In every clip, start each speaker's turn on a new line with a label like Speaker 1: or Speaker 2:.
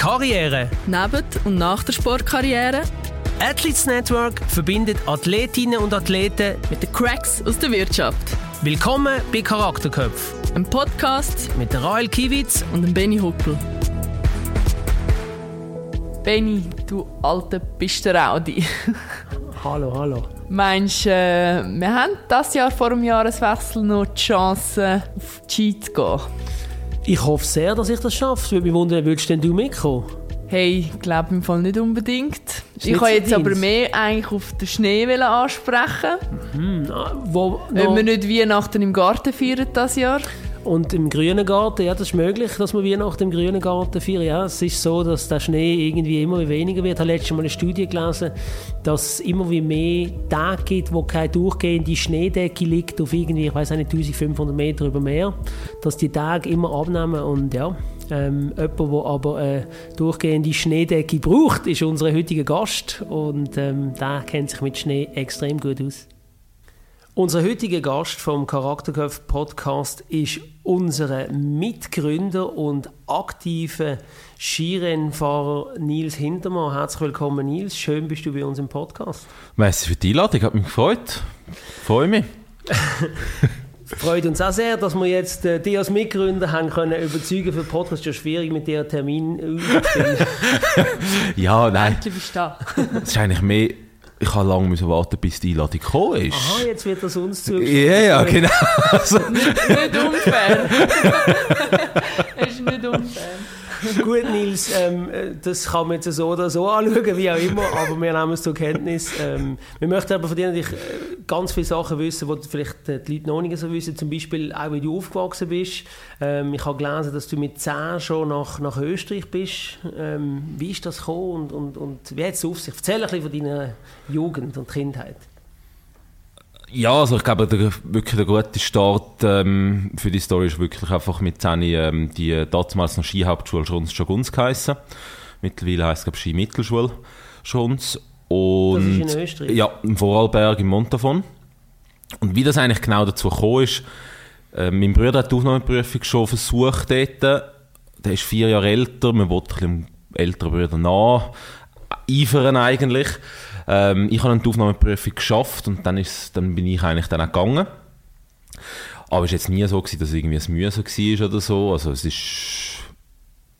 Speaker 1: Karriere.
Speaker 2: Neben und nach der Sportkarriere.
Speaker 1: Athletes Network verbindet Athletinnen und Athleten
Speaker 2: mit den Cracks aus der Wirtschaft.
Speaker 1: Willkommen bei Charakterköpf.
Speaker 2: Ein Podcast
Speaker 1: mit der Rael Kiewitz
Speaker 2: und dem Benny Huckel. Benny, du alte Pistenraudi.
Speaker 1: hallo, hallo.
Speaker 2: Meinst du, äh, wir haben das Jahr vor dem Jahreswechsel noch die Chance, auf die Ski zu gehen?
Speaker 1: Ich hoffe sehr, dass ich das schaffe. Ich würde mich wundern, würdest denn du mitkommen?
Speaker 2: Hey, ich glaube im Fall nicht unbedingt. ich kann jetzt aber mehr eigentlich auf den Schnee ansprechen.
Speaker 1: Mhm. Wo,
Speaker 2: Wenn wir nicht Weihnachten im Garten feiern das Jahr.
Speaker 1: Und im grünen Garten, ja, das ist möglich, dass wir Weihnachten im grünen Garten feiern. Ja, es ist so, dass der Schnee irgendwie immer weniger wird. Ich habe letztes Mal eine Studie gelesen, dass es immer wie mehr Tage gibt, wo keine durchgehende Schneedecke liegt auf irgendwie, ich weiß nicht, 1500 Meter über Meer. Dass die Tage immer abnehmen und ja, ähm, jemand, der aber eine durchgehende Schneedecke braucht, ist unser heutiger Gast und ähm, der kennt sich mit Schnee extrem gut aus. Unser heutiger Gast vom Charakterköpf Podcast ist unser Mitgründer und aktiver Skirennfahrer Nils Hintermann. Herzlich willkommen, Nils. Schön bist du bei uns im Podcast.
Speaker 3: Merci für die Einladung, hat mich gefreut. Freue mich.
Speaker 1: Freut uns auch sehr, dass wir jetzt äh, dich als Mitgründer haben können überzeugen für den Podcast. Es ist ja schwierig, mit dir einen Termin
Speaker 3: ja, nein.
Speaker 2: Endlich bist du da.
Speaker 3: Es ist eigentlich mehr ich habe lange müssen warten, bis die Einladung gekommen ist.
Speaker 1: Aha, jetzt wird das uns zu.
Speaker 3: Ja, ja, genau.
Speaker 2: Also. nicht, nicht unfair. Es ist nicht unfair.
Speaker 1: Gut, Nils, ähm, das kann man jetzt so oder so anschauen, wie auch immer, aber wir nehmen es zur Kenntnis. Ähm, wir möchten aber von dir natürlich äh, ganz viele Sachen wissen, die vielleicht äh, die Leute noch nicht so wissen. Zum Beispiel auch, wie du aufgewachsen bist. Ähm, ich habe gelesen, dass du mit 10 schon nach, nach Österreich bist. Ähm, wie ist das gekommen und, und, und wie hat es auf sich? Erzähl ein bisschen von deiner Jugend und Kindheit.
Speaker 3: Ja, also ich glaube, der, wirklich der gute Start ähm, für die Story ist wirklich einfach mit 10 ähm, die damals noch Skihauptschule Schrunz Schagunz geheissen. Mittlerweile heisst es, glaube Mittelschule Schrunz. Und,
Speaker 1: das ist in Österreich?
Speaker 3: Ja, im Vorarlberg, im Montafon. Und wie das eigentlich genau dazu gekommen ist, äh, mein Bruder hat die Aufnahmeprüfung schon versucht dort. Der ist vier Jahre älter, man wollte ein bisschen älteren Bruder nach, eifern eigentlich. Ähm, ich habe eine Aufnahmeprüfung geschafft und dann, ist, dann bin ich eigentlich dann auch gegangen. Aber es war jetzt nie so, gewesen, dass es irgendwie ein Mühe war oder so. Also es war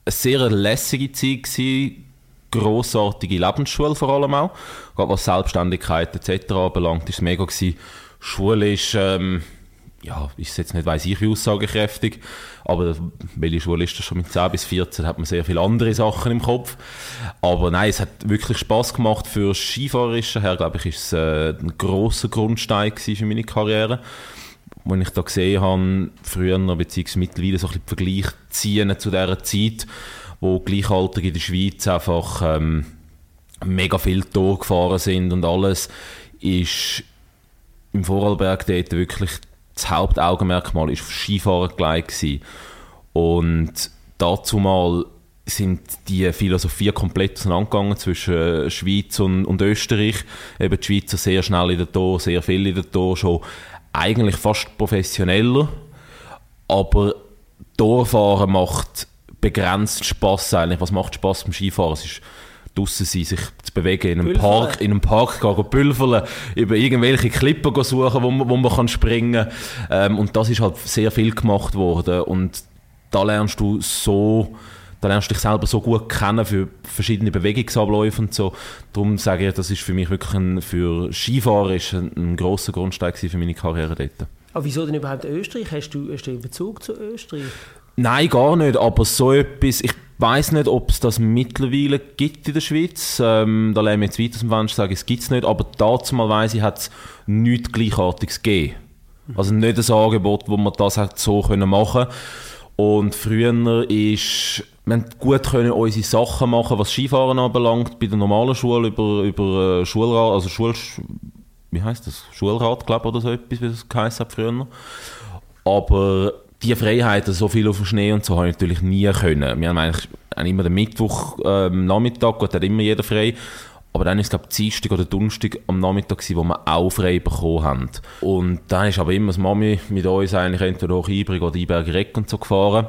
Speaker 3: eine sehr lässige Zeit, gewesen, grossartige Lebensschule vor allem auch. Gerade was Selbstständigkeit etc. anbelangt, ist es mega gewesen. Schule ist... Ähm, ja, ist jetzt nicht, weiss ich, wie aussagekräftig, aber welche Schule ist das schon mit 10 bis 14, hat man sehr viele andere Sachen im Kopf. Aber nein, es hat wirklich Spaß gemacht für Skifahrerische her, glaube ich, ist es äh, ein grosser Grundstein für meine Karriere. Wenn ich da gesehen habe, früher beziehungsweise mittlerweile so ein Vergleich ziehen zu dieser Zeit, wo Gleichaltrige in der Schweiz einfach ähm, mega viel Tor gefahren sind und alles, ist im Vorarlberg dort wirklich das Hauptaugenmerkmal ist auf Skifahren gelegt. Und dazu mal sind die Philosophie komplett auseinandergegangen zwischen Schweiz und, und Österreich. Eben die Schweizer sehr schnell in der Tor, sehr viel in der Tor, schon eigentlich fast professioneller. Aber Torfahren macht begrenzt Spaß eigentlich. Was macht Spaß beim Skifahren? Es ist draussen sein, sich zu bewegen, in einem Pülfele. Park, in einem Park gehen, pülfeln, über irgendwelche Klippen suchen, wo man, wo man kann springen kann. Ähm, und das ist halt sehr viel gemacht worden. Und da lernst du so, da lernst dich selber so gut kennen für verschiedene Bewegungsabläufe und so. Darum sage ich, das ist für mich wirklich ein, für Skifahren ist ein, ein grosser Grundstein für meine Karriere dort.
Speaker 1: Aber wieso denn überhaupt Österreich? Hast du, hast du einen Bezug zu Österreich?
Speaker 3: Nein, gar nicht, aber so etwas, ich weiß nicht, ob es das mittlerweile gibt in der Schweiz. Ähm, da lehne ich jetzt weiter aus dem Fenster sagen, es gibt es nicht, aber dazu mal weiss ich, hat es nichts Gleichartiges gegeben. Also nicht ein Angebot, wo man das hat so können machen Und früher ist, wir gut können unsere Sachen machen, was Skifahren anbelangt, bei der normalen Schule über, über äh, Schulrat, also Schul, wie heißt das? Schulrat, glaube oder so etwas, wie das geheißen hat früher. Aber die Freiheiten, so viel auf dem Schnee und so, habe ich natürlich nie können. Wir haben eigentlich immer den Mittwoch ähm, Nachmittag, gut, hat immer jeder frei. Aber dann war es, glaube ich, Dienstag oder Donnerstag am Nachmittag, gewesen, wo wir auch frei bekommen haben. Und dann ist aber immer das Mami mit uns eigentlich entweder hoch Ibrig oder Iberg Reck und so gefahren.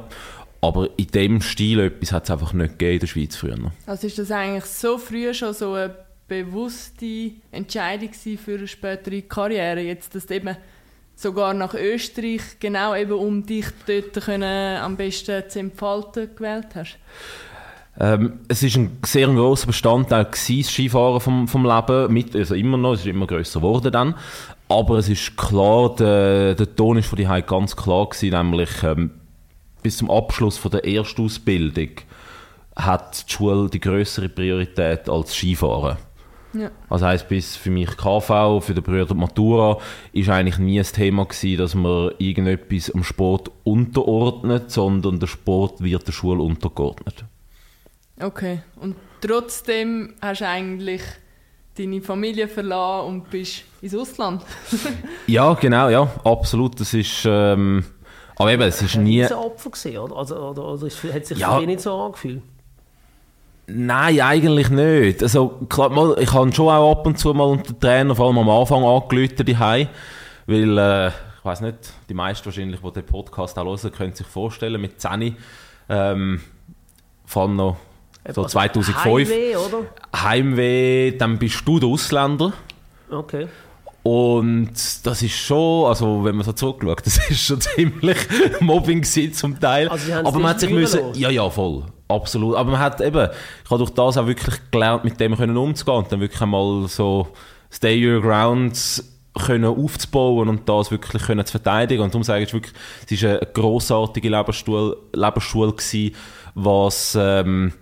Speaker 3: Aber in dem Stil etwas hat es einfach nicht gegeben in der Schweiz früher.
Speaker 2: Also ist das eigentlich so früh schon so eine bewusste Entscheidung für eine spätere Karriere, jetzt, dass eben sogar nach Österreich genau eben um dich dort können, am besten zu entfalten gewählt hast?
Speaker 3: Ähm, es ist ein sehr grosser Bestandteil das Skifahren vom, vom Leben, mit, also immer noch, es ist immer grösser geworden dann, aber es ist klar, der, der Ton ist von die ganz klar gewesen, nämlich ähm, bis zum Abschluss von der Erstausbildung hat die Schule die größere Priorität als Skifahren. Ja. Also heisst, bis für mich KV, für den Brüder Matura, ist eigentlich nie ein Thema gewesen, dass man irgendetwas am Sport unterordnet, sondern der Sport wird der Schule untergeordnet.
Speaker 2: Okay, und trotzdem hast du eigentlich deine Familie verlassen und bist ins Ausland?
Speaker 3: ja, genau, ja, absolut. Das ist... Ähm, aber eben, es ist nie...
Speaker 1: Ein Opfer gesehen, oder? Also, oder, oder hat sich ja. für dich nicht so angefühlt?
Speaker 3: Nein, eigentlich nicht. Also, klar, ich habe schon auch ab und zu mal unter Trainer, vor allem am Anfang, angelötet daheim, weil, äh, ich weiß nicht, die meisten wahrscheinlich, die den Podcast auch hören, können sich vorstellen, mit 10 ähm, vor allem noch so 2005. Heimweh, oder? Heimweh, dann bist du der Ausländer.
Speaker 1: Okay.
Speaker 3: Und das ist schon, also wenn man so zurückschaut, das ist schon ziemlich Mobbing zum Teil. Also Aber man hat sich müssen, ja, ja, voll, absolut. Aber man hat eben, ich habe durch das auch wirklich gelernt, mit dem können umzugehen und dann wirklich einmal so Stay Your Ground können aufzubauen und das wirklich können zu verteidigen. Und darum sage ich wirklich, es war eine grossartige Lebensschule, Lebensschule gewesen, was ähm,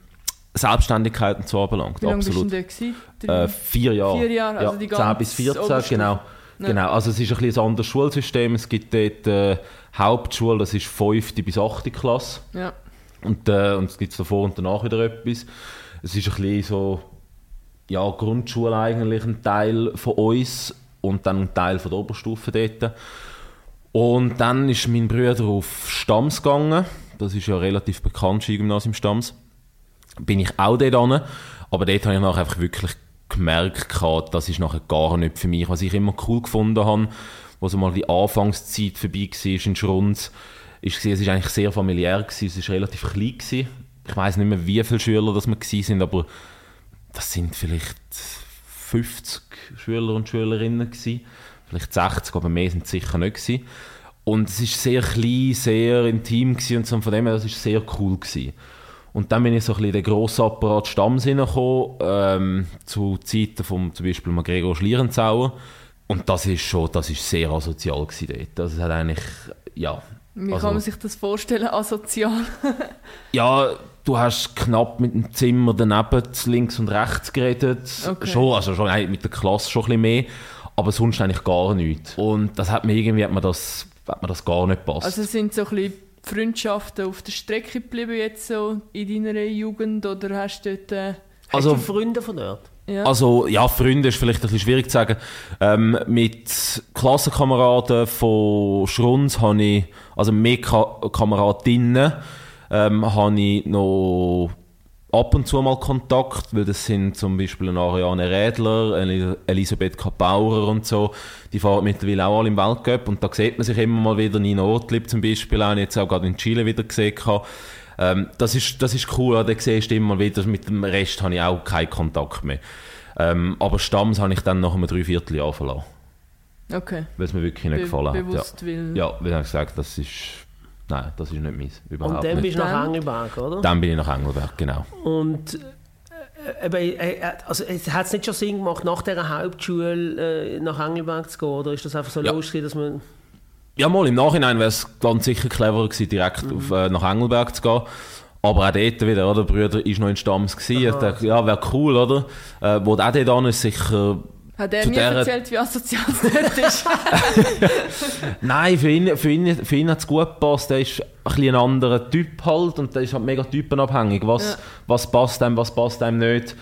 Speaker 3: Selbstständigkeit und so anbelangt.
Speaker 2: Wie lange Absolut.
Speaker 3: bist du denn äh, vier Jahre.
Speaker 2: Vier Jahre, also
Speaker 3: ja, die 10 bis 14, Oberstufe. genau. Ja. Genau, also es ist ein, bisschen ein anderes Schulsystem. Es gibt dort äh, Hauptschule, das ist 5. bis 8. Klasse.
Speaker 2: Ja.
Speaker 3: Und, äh, und es gibt davor und danach wieder etwas. Es ist ein bisschen so, ja, Grundschule eigentlich ein Teil von uns und dann ein Teil von der Oberstufe dort. Und dann ist mein Bruder auf Stamms gegangen. Das ist ja relativ bekannt, Skigymnasium Stamms bin ich auch dort hin. Aber dort habe ich nachher einfach wirklich gemerkt, das ist nachher gar nicht für mich. Was ich immer cool gefunden habe, wo so mal die Anfangszeit vorbei war in Schrunz, ist, es war eigentlich sehr familiär, gewesen, es war relativ klein. Gewesen. Ich weiß nicht mehr, wie viele Schüler das wir sind, aber das sind vielleicht 50 Schüler und Schülerinnen gewesen. Vielleicht 60, aber mehr sind es sicher nicht gewesen. Und es war sehr klein, sehr intim gewesen und so, von dem her, das war sehr cool gewesen. Und dann bin ich so ein bisschen in den Grossapparat Stamms hineingekommen, ähm, zu Zeiten von zum Beispiel Gregor Schlierenzauer. Und das ist schon, das ist sehr asozial gewesen dort. Das hat eigentlich, ja.
Speaker 2: Wie also, kann man sich das vorstellen, asozial?
Speaker 3: ja, du hast knapp mit dem Zimmer daneben links und rechts geredet. Okay. Schon, also schon mit der Klasse schon ein bisschen mehr. Aber sonst eigentlich gar nichts. Und das hat mir irgendwie, hat mir das, hat mir das gar nicht gepasst.
Speaker 2: Also sind so ein bisschen Freundschaften auf der Strecke geblieben jetzt so in deiner Jugend oder hast du dort... Äh,
Speaker 1: also, hast du Freunde von dort?
Speaker 3: Ja. Also, ja, Freunde ist vielleicht ein bisschen schwierig zu sagen. Ähm, mit Klassenkameraden von Schrunz habe ich, also mehr Ka Kameradinnen, ähm, habe ich noch ab und zu mal Kontakt, weil das sind zum Beispiel eine Ariane Rädler, Elisabeth Kapaurer und so, die fahren mittlerweile auch alle im Weltcup und da sieht man sich immer mal wieder, Nina Ortlieb zum Beispiel, auch jetzt auch gerade in Chile wieder gesehen ähm, das, ist, das ist cool, da siehst du immer wieder, mit dem Rest habe ich auch keinen Kontakt mehr. Ähm, aber Stamms habe ich dann nach einem Dreivierteljahr verlassen.
Speaker 2: Okay.
Speaker 3: Weil es mir wirklich nicht Be gefallen
Speaker 2: hat. Bewusst
Speaker 3: ja.
Speaker 2: Will.
Speaker 3: Ja, wie ich gesagt das ist Nein, das ist nicht meins.
Speaker 1: Überhaupt und dann nicht. bist du nach Engelberg, oder?
Speaker 3: Dann bin ich nach Engelberg, genau.
Speaker 1: Und äh, äh, also, hat es nicht schon Sinn gemacht, nach dieser Hauptschule äh, nach Engelberg zu gehen? Oder ist das einfach so ja. lustig, dass man...
Speaker 3: Ja, mal im Nachhinein wäre es ganz sicher cleverer gewesen, direkt mhm. auf, äh, nach Engelberg zu gehen. Aber auch dort wieder, oder? Der Bruder war noch in Stamms. Gewesen. Ich dachte, ja, wäre cool, oder? Äh, wo auch dort ist, sicher
Speaker 2: hat er mir erzählt, wie asozial es dort ist?
Speaker 3: Nein, für ihn, für ihn, für ihn hat es gut gepasst. Er ist ein, bisschen ein anderer Typ halt und der ist halt mega typenabhängig. Was, ja. was passt einem, was passt einem nicht.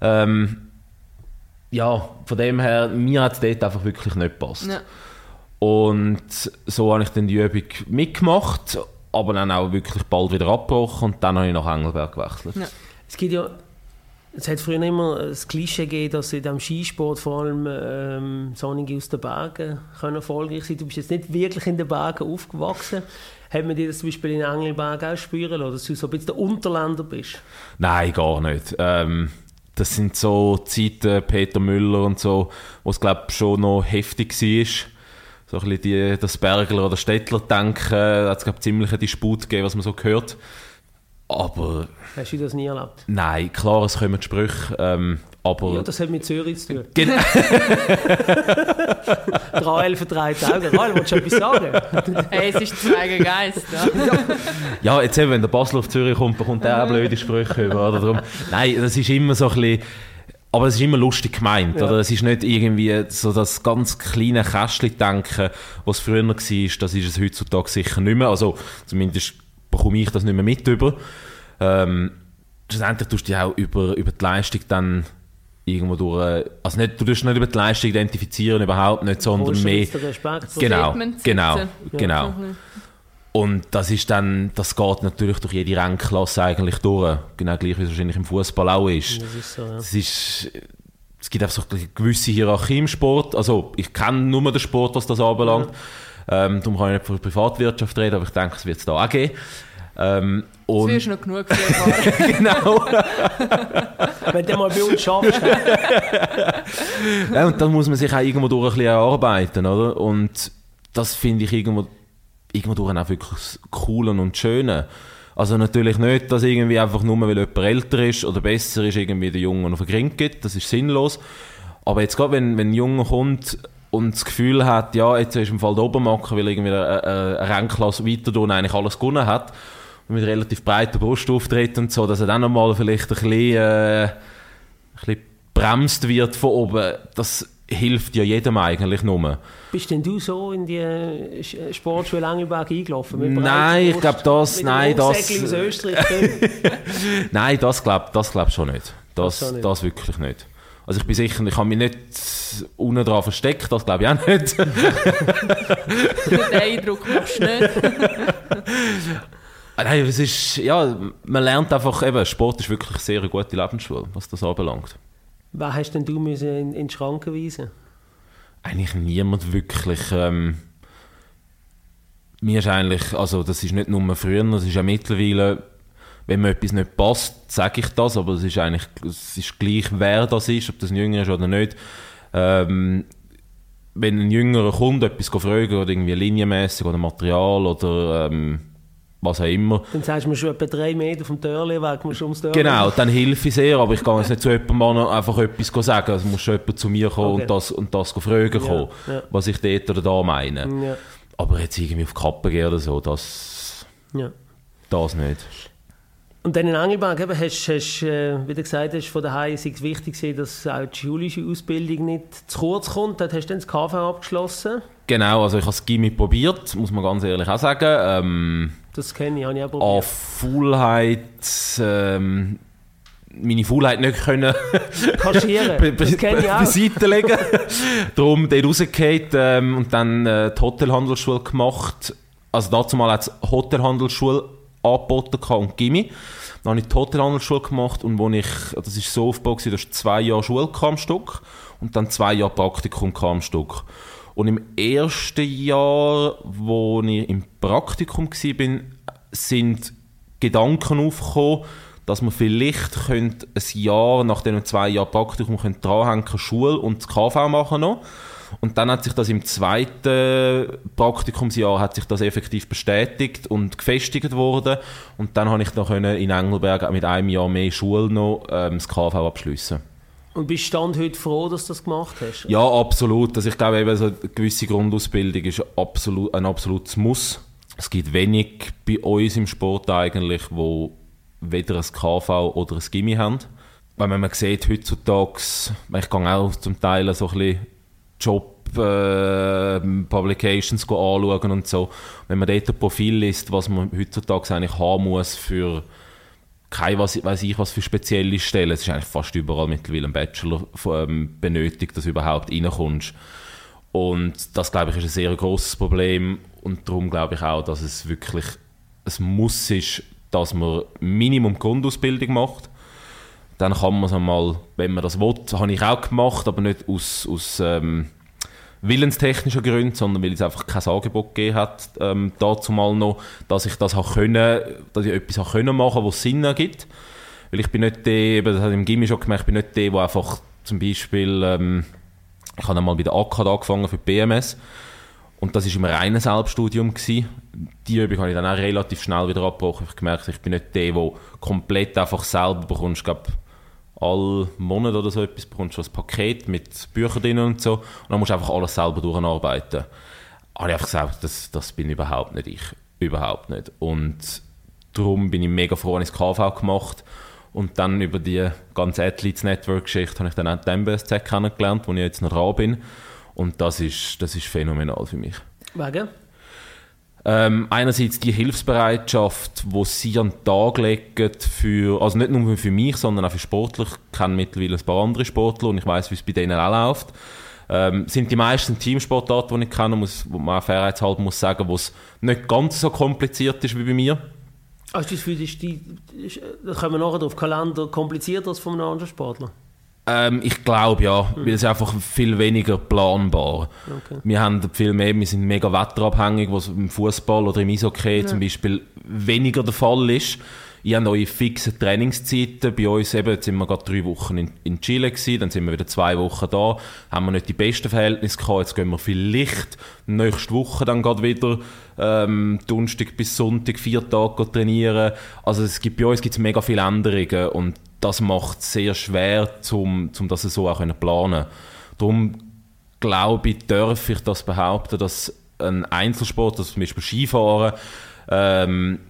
Speaker 3: Ähm, ja, von dem her, mir hat es dort einfach wirklich nicht gepasst. Ja. Und so habe ich dann die Übung mitgemacht, aber dann auch wirklich bald wieder abgebrochen und dann habe ich nach Engelberg gewechselt. Ja.
Speaker 1: Es gibt ja es hat früher immer das Klischee gegeben, dass in diesem Skisport vor allem ähm, Sonnige aus den Bergen können erfolgreich sein Du bist jetzt nicht wirklich in den Bergen aufgewachsen. Hat man dir das zum Beispiel in Engelberg auch spüren lassen, dass du so ein bisschen der Unterländer bist?
Speaker 3: Nein, gar nicht. Ähm, das sind so Zeiten, Peter Müller und so, wo es glaube schon noch heftig war. So ein bisschen die, das Bergler oder Städtler denken, da hat es glaube ziemlich einen Disput gegeben, was man so gehört. Aber...
Speaker 1: Hast du das nie erlebt?
Speaker 3: Nein, klar, es kommen Sprüche, ähm, aber...
Speaker 1: Ja, das hat mit Zürich zu tun.
Speaker 3: Genau.
Speaker 1: Drei verdreite Augen. Rael, willst du etwas sagen?
Speaker 2: hey, es ist zwei Geist. Ja.
Speaker 3: ja, jetzt eben, wenn der Basel auf Zürich kommt, bekommt er auch blöde Sprüche über. Oder? Darum, nein, das ist immer so ein bisschen... Aber es ist immer lustig gemeint, ja. oder? Es ist nicht irgendwie so das ganz kleine Kästchen-Denken, was früher war, das ist es heutzutage sicher nicht mehr. Also zumindest bekomme ich das nicht mehr mit über. Ähm, schlussendlich tust du dich auch über, über die Leistung dann irgendwo durch, also nicht, du tust nicht über die Leistung identifizieren, überhaupt nicht, sondern mehr... Genau, genau, genau. Und das ist dann, das geht natürlich durch jede Rennklasse eigentlich durch. Genau gleich wie es wahrscheinlich im Fußball auch ist. Das ist so, ja. Das ist, es gibt einfach so eine gewisse Hierarchie im Sport. Also ich kenne nur den Sport, was das anbelangt. Ja. Ähm, darum kann ich nicht von Privatwirtschaft reden, aber ich denke, es wird es da auch geben. Ähm,
Speaker 2: und das wirst noch genug erfahren.
Speaker 3: genau.
Speaker 1: Wenn du mal bei uns schaffst.
Speaker 3: ja, und dann muss man sich auch irgendwo durch ein bisschen erarbeiten, oder? Und das finde ich irgendwo, irgendwo auch wirklich cool und schön. Also natürlich nicht, dass irgendwie einfach nur, weil jemand älter ist oder besser ist, irgendwie der Junge auf den gibt. Das ist sinnlos. Aber jetzt gerade, wenn, wenn ein Junge kommt und das Gefühl hat, ja, jetzt ist im Fall der Obermacher, weil irgendwie eine, Rennklasse weiter tun eigentlich alles gewonnen hat mit relativ breiter Brust auftritt und so, dass er dann nochmal vielleicht ein bisschen, äh, ein bisschen bremst wird von oben. Das hilft ja jedem eigentlich nur.
Speaker 1: Bist denn du so in die äh, Sportschule Engelberg eingelaufen?
Speaker 3: Nein, ich glaube das, nein, das... nein, das glaube das glaub schon nicht. Das, das, nicht. das wirklich nicht. Also ich bin sicher, ich habe mich nicht unten dran versteckt, das glaube ich auch nicht.
Speaker 2: Den Eindruck machst du nicht.
Speaker 3: Nein, es ist, ja, man lernt einfach, eben, Sport ist wirklich eine sehr gute Lebensschule, was das anbelangt.
Speaker 1: Was hast denn du müssen in, in die Schranken weisen?
Speaker 3: Eigentlich niemand wirklich. Ähm, mir ist eigentlich, also das ist nicht nur früher, das ist ja mittlerweile, wenn mir etwas nicht passt, sage ich das, aber es ist eigentlich, es ist gleich, wer das ist, ob das ein Jünger ist oder nicht. Ähm, wenn ein jüngerer Kunde etwas fragen oder irgendwie linienmäßig oder Material oder ähm, was auch immer.
Speaker 1: Dann sagst du mir schon etwa drei Meter vom Törli weg, musst ums Törli.
Speaker 3: Genau, dann hilfe ich sehr, aber ich kann jetzt nicht zu jemandem einfach etwas sagen, es muss schon jemand zu mir kommen okay. und das, und das fragen kommen, ja, ja. was ich dort oder da meine. Ja. Aber jetzt irgendwie auf die Kappe gehen oder so, das, das nicht.
Speaker 1: Und dann in Engelberg eben, hast du, äh, wie du gesagt hast, von daheim ist es wichtig, dass auch die schulische Ausbildung nicht zu kurz kommt. Dort hast du dann das KV abgeschlossen.
Speaker 3: Genau, also ich habe das Gimmi probiert, muss man ganz ehrlich auch sagen. Ähm,
Speaker 1: das kenne ich, habe ich auch probiert.
Speaker 3: An Faulheit, ähm, meine Faulheit nicht können
Speaker 1: kaschieren, das kenne ich auch.
Speaker 3: beiseite legen. Darum dort rausgefallen ähm, und dann äh, die Hotelhandelsschule gemacht. Also dazu mal hat es Hotelhandelsschule angeboten und Gimmi. Dann habe ich die Hotelhandelsschule gemacht und wo ich, das ist so aufgebaut, dass zwei Jahre Schule kam Stück und dann zwei Jahre Praktikum kam Stück. Und im ersten Jahr, wo ich im Praktikum war, sind Gedanken aufgekommen, dass man vielleicht ein Jahr nach diesen zwei Jahren Praktikum dranhängen Schule und das KV machen noch. Und dann hat sich das im zweiten Praktikumsjahr hat sich das effektiv bestätigt und gefestigt worden. Und dann habe ich noch in Engelberg mit einem Jahr mehr Schule noch ähm, das KV abschließen.
Speaker 1: Und bist du heute froh, dass du das gemacht hast?
Speaker 3: Ja, absolut. Also ich glaube, eben so eine gewisse Grundausbildung ist absolut, ein absolutes Muss. Es gibt wenig bei uns im Sport eigentlich, wo weder ein KV oder ein Gimmi haben. Weil man sieht heutzutage, ich gehe auch zum Teil so ein bisschen Job äh, Publications anschauen und so. Wenn man dort ein Profil liest, was man heutzutage eigentlich haben muss für keine was, weiß ich was für spezielle Stellen. Es ist eigentlich fast überall mittlerweile ein Bachelor ähm, benötigt, dass du überhaupt reinkommst. Und das, glaube ich, ist ein sehr großes Problem. Und darum glaube ich auch, dass es wirklich ein Muss ist, dass man Minimum Grundausbildung macht. dann kann man es einmal, wenn man das will, habe ich auch gemacht, aber nicht aus, aus ähm, willenstechnischen Gründen, sondern weil es einfach kein Angebot gegeben hat, ähm, dazu mal noch, dass ich das auch können, dass ich etwas auch können machen, was Sinn ergibt. Weil ich bin nicht der, eben, das hat im Gimmi schon gemerkt, ich bin nicht der, der einfach zum Beispiel, ähm, ich habe einmal bei der ACAD angefangen für die BMS und das war im reinen Selbststudium. Gewesen. Die Übung habe ich dann auch relativ schnell wieder abgebrochen. Ich habe gemerkt, ich bin nicht der, der komplett einfach selber bekommst. Glaube, alle Monate oder so etwas bekommst du ein Paket mit Büchern drin und so. Und dann musst du einfach alles selber durcharbeiten. Habe ich einfach gesagt, das, das bin überhaupt nicht ich. Überhaupt nicht. Und darum bin ich mega froh, dass ich das KV gemacht und dann über die ganze Athletes Network Geschichte habe ich dann auch die MBSZ kennengelernt, wo ich jetzt noch dran bin. Und das ist, das ist phänomenal für mich.
Speaker 1: Wegen?
Speaker 3: Ähm, einerseits die Hilfsbereitschaft, die sie an den Tag legen, für, also nicht nur für mich, sondern auch für Sportler. Ich kenne mittlerweile ein paar andere Sportler und ich weiß, wie es bei denen auch läuft. Ähm, sind die meisten Teamsportarten, die ich kenne, muss, wo man fairheitshalber muss sagen, wo es nicht ganz so kompliziert ist wie bei mir.
Speaker 1: Hast du das Gefühl, ist die, ist, da kommen wir nachher auf Kalender komplizierter als von einem anderen Sportler?
Speaker 3: Ähm, ich glaube ja, mhm. weil es ist einfach viel weniger planbar. Okay. Wir haben viel mehr, wir sind mega wetterabhängig, was im Fußball oder im Eishockey ja. zum Beispiel weniger der Fall ist. Ihr habt eure fixen Trainingszeiten. Bei uns eben, jetzt sind wir gerade drei Wochen in, in Chile gewesen, dann sind wir wieder zwei Wochen da. Haben wir nicht die besten Verhältnisse gehabt. Jetzt gehen wir vielleicht nächste Woche dann gerade wieder ähm, Donnerstag bis Sonntag vier Tage trainieren. Also es gibt, bei uns gibt es mega viele Änderungen und das macht es sehr schwer, um, um das so auch planen. Darum glaube ich, darf ich das behaupten, dass ein Einzelsport, also zum Beispiel Skifahren, ähm,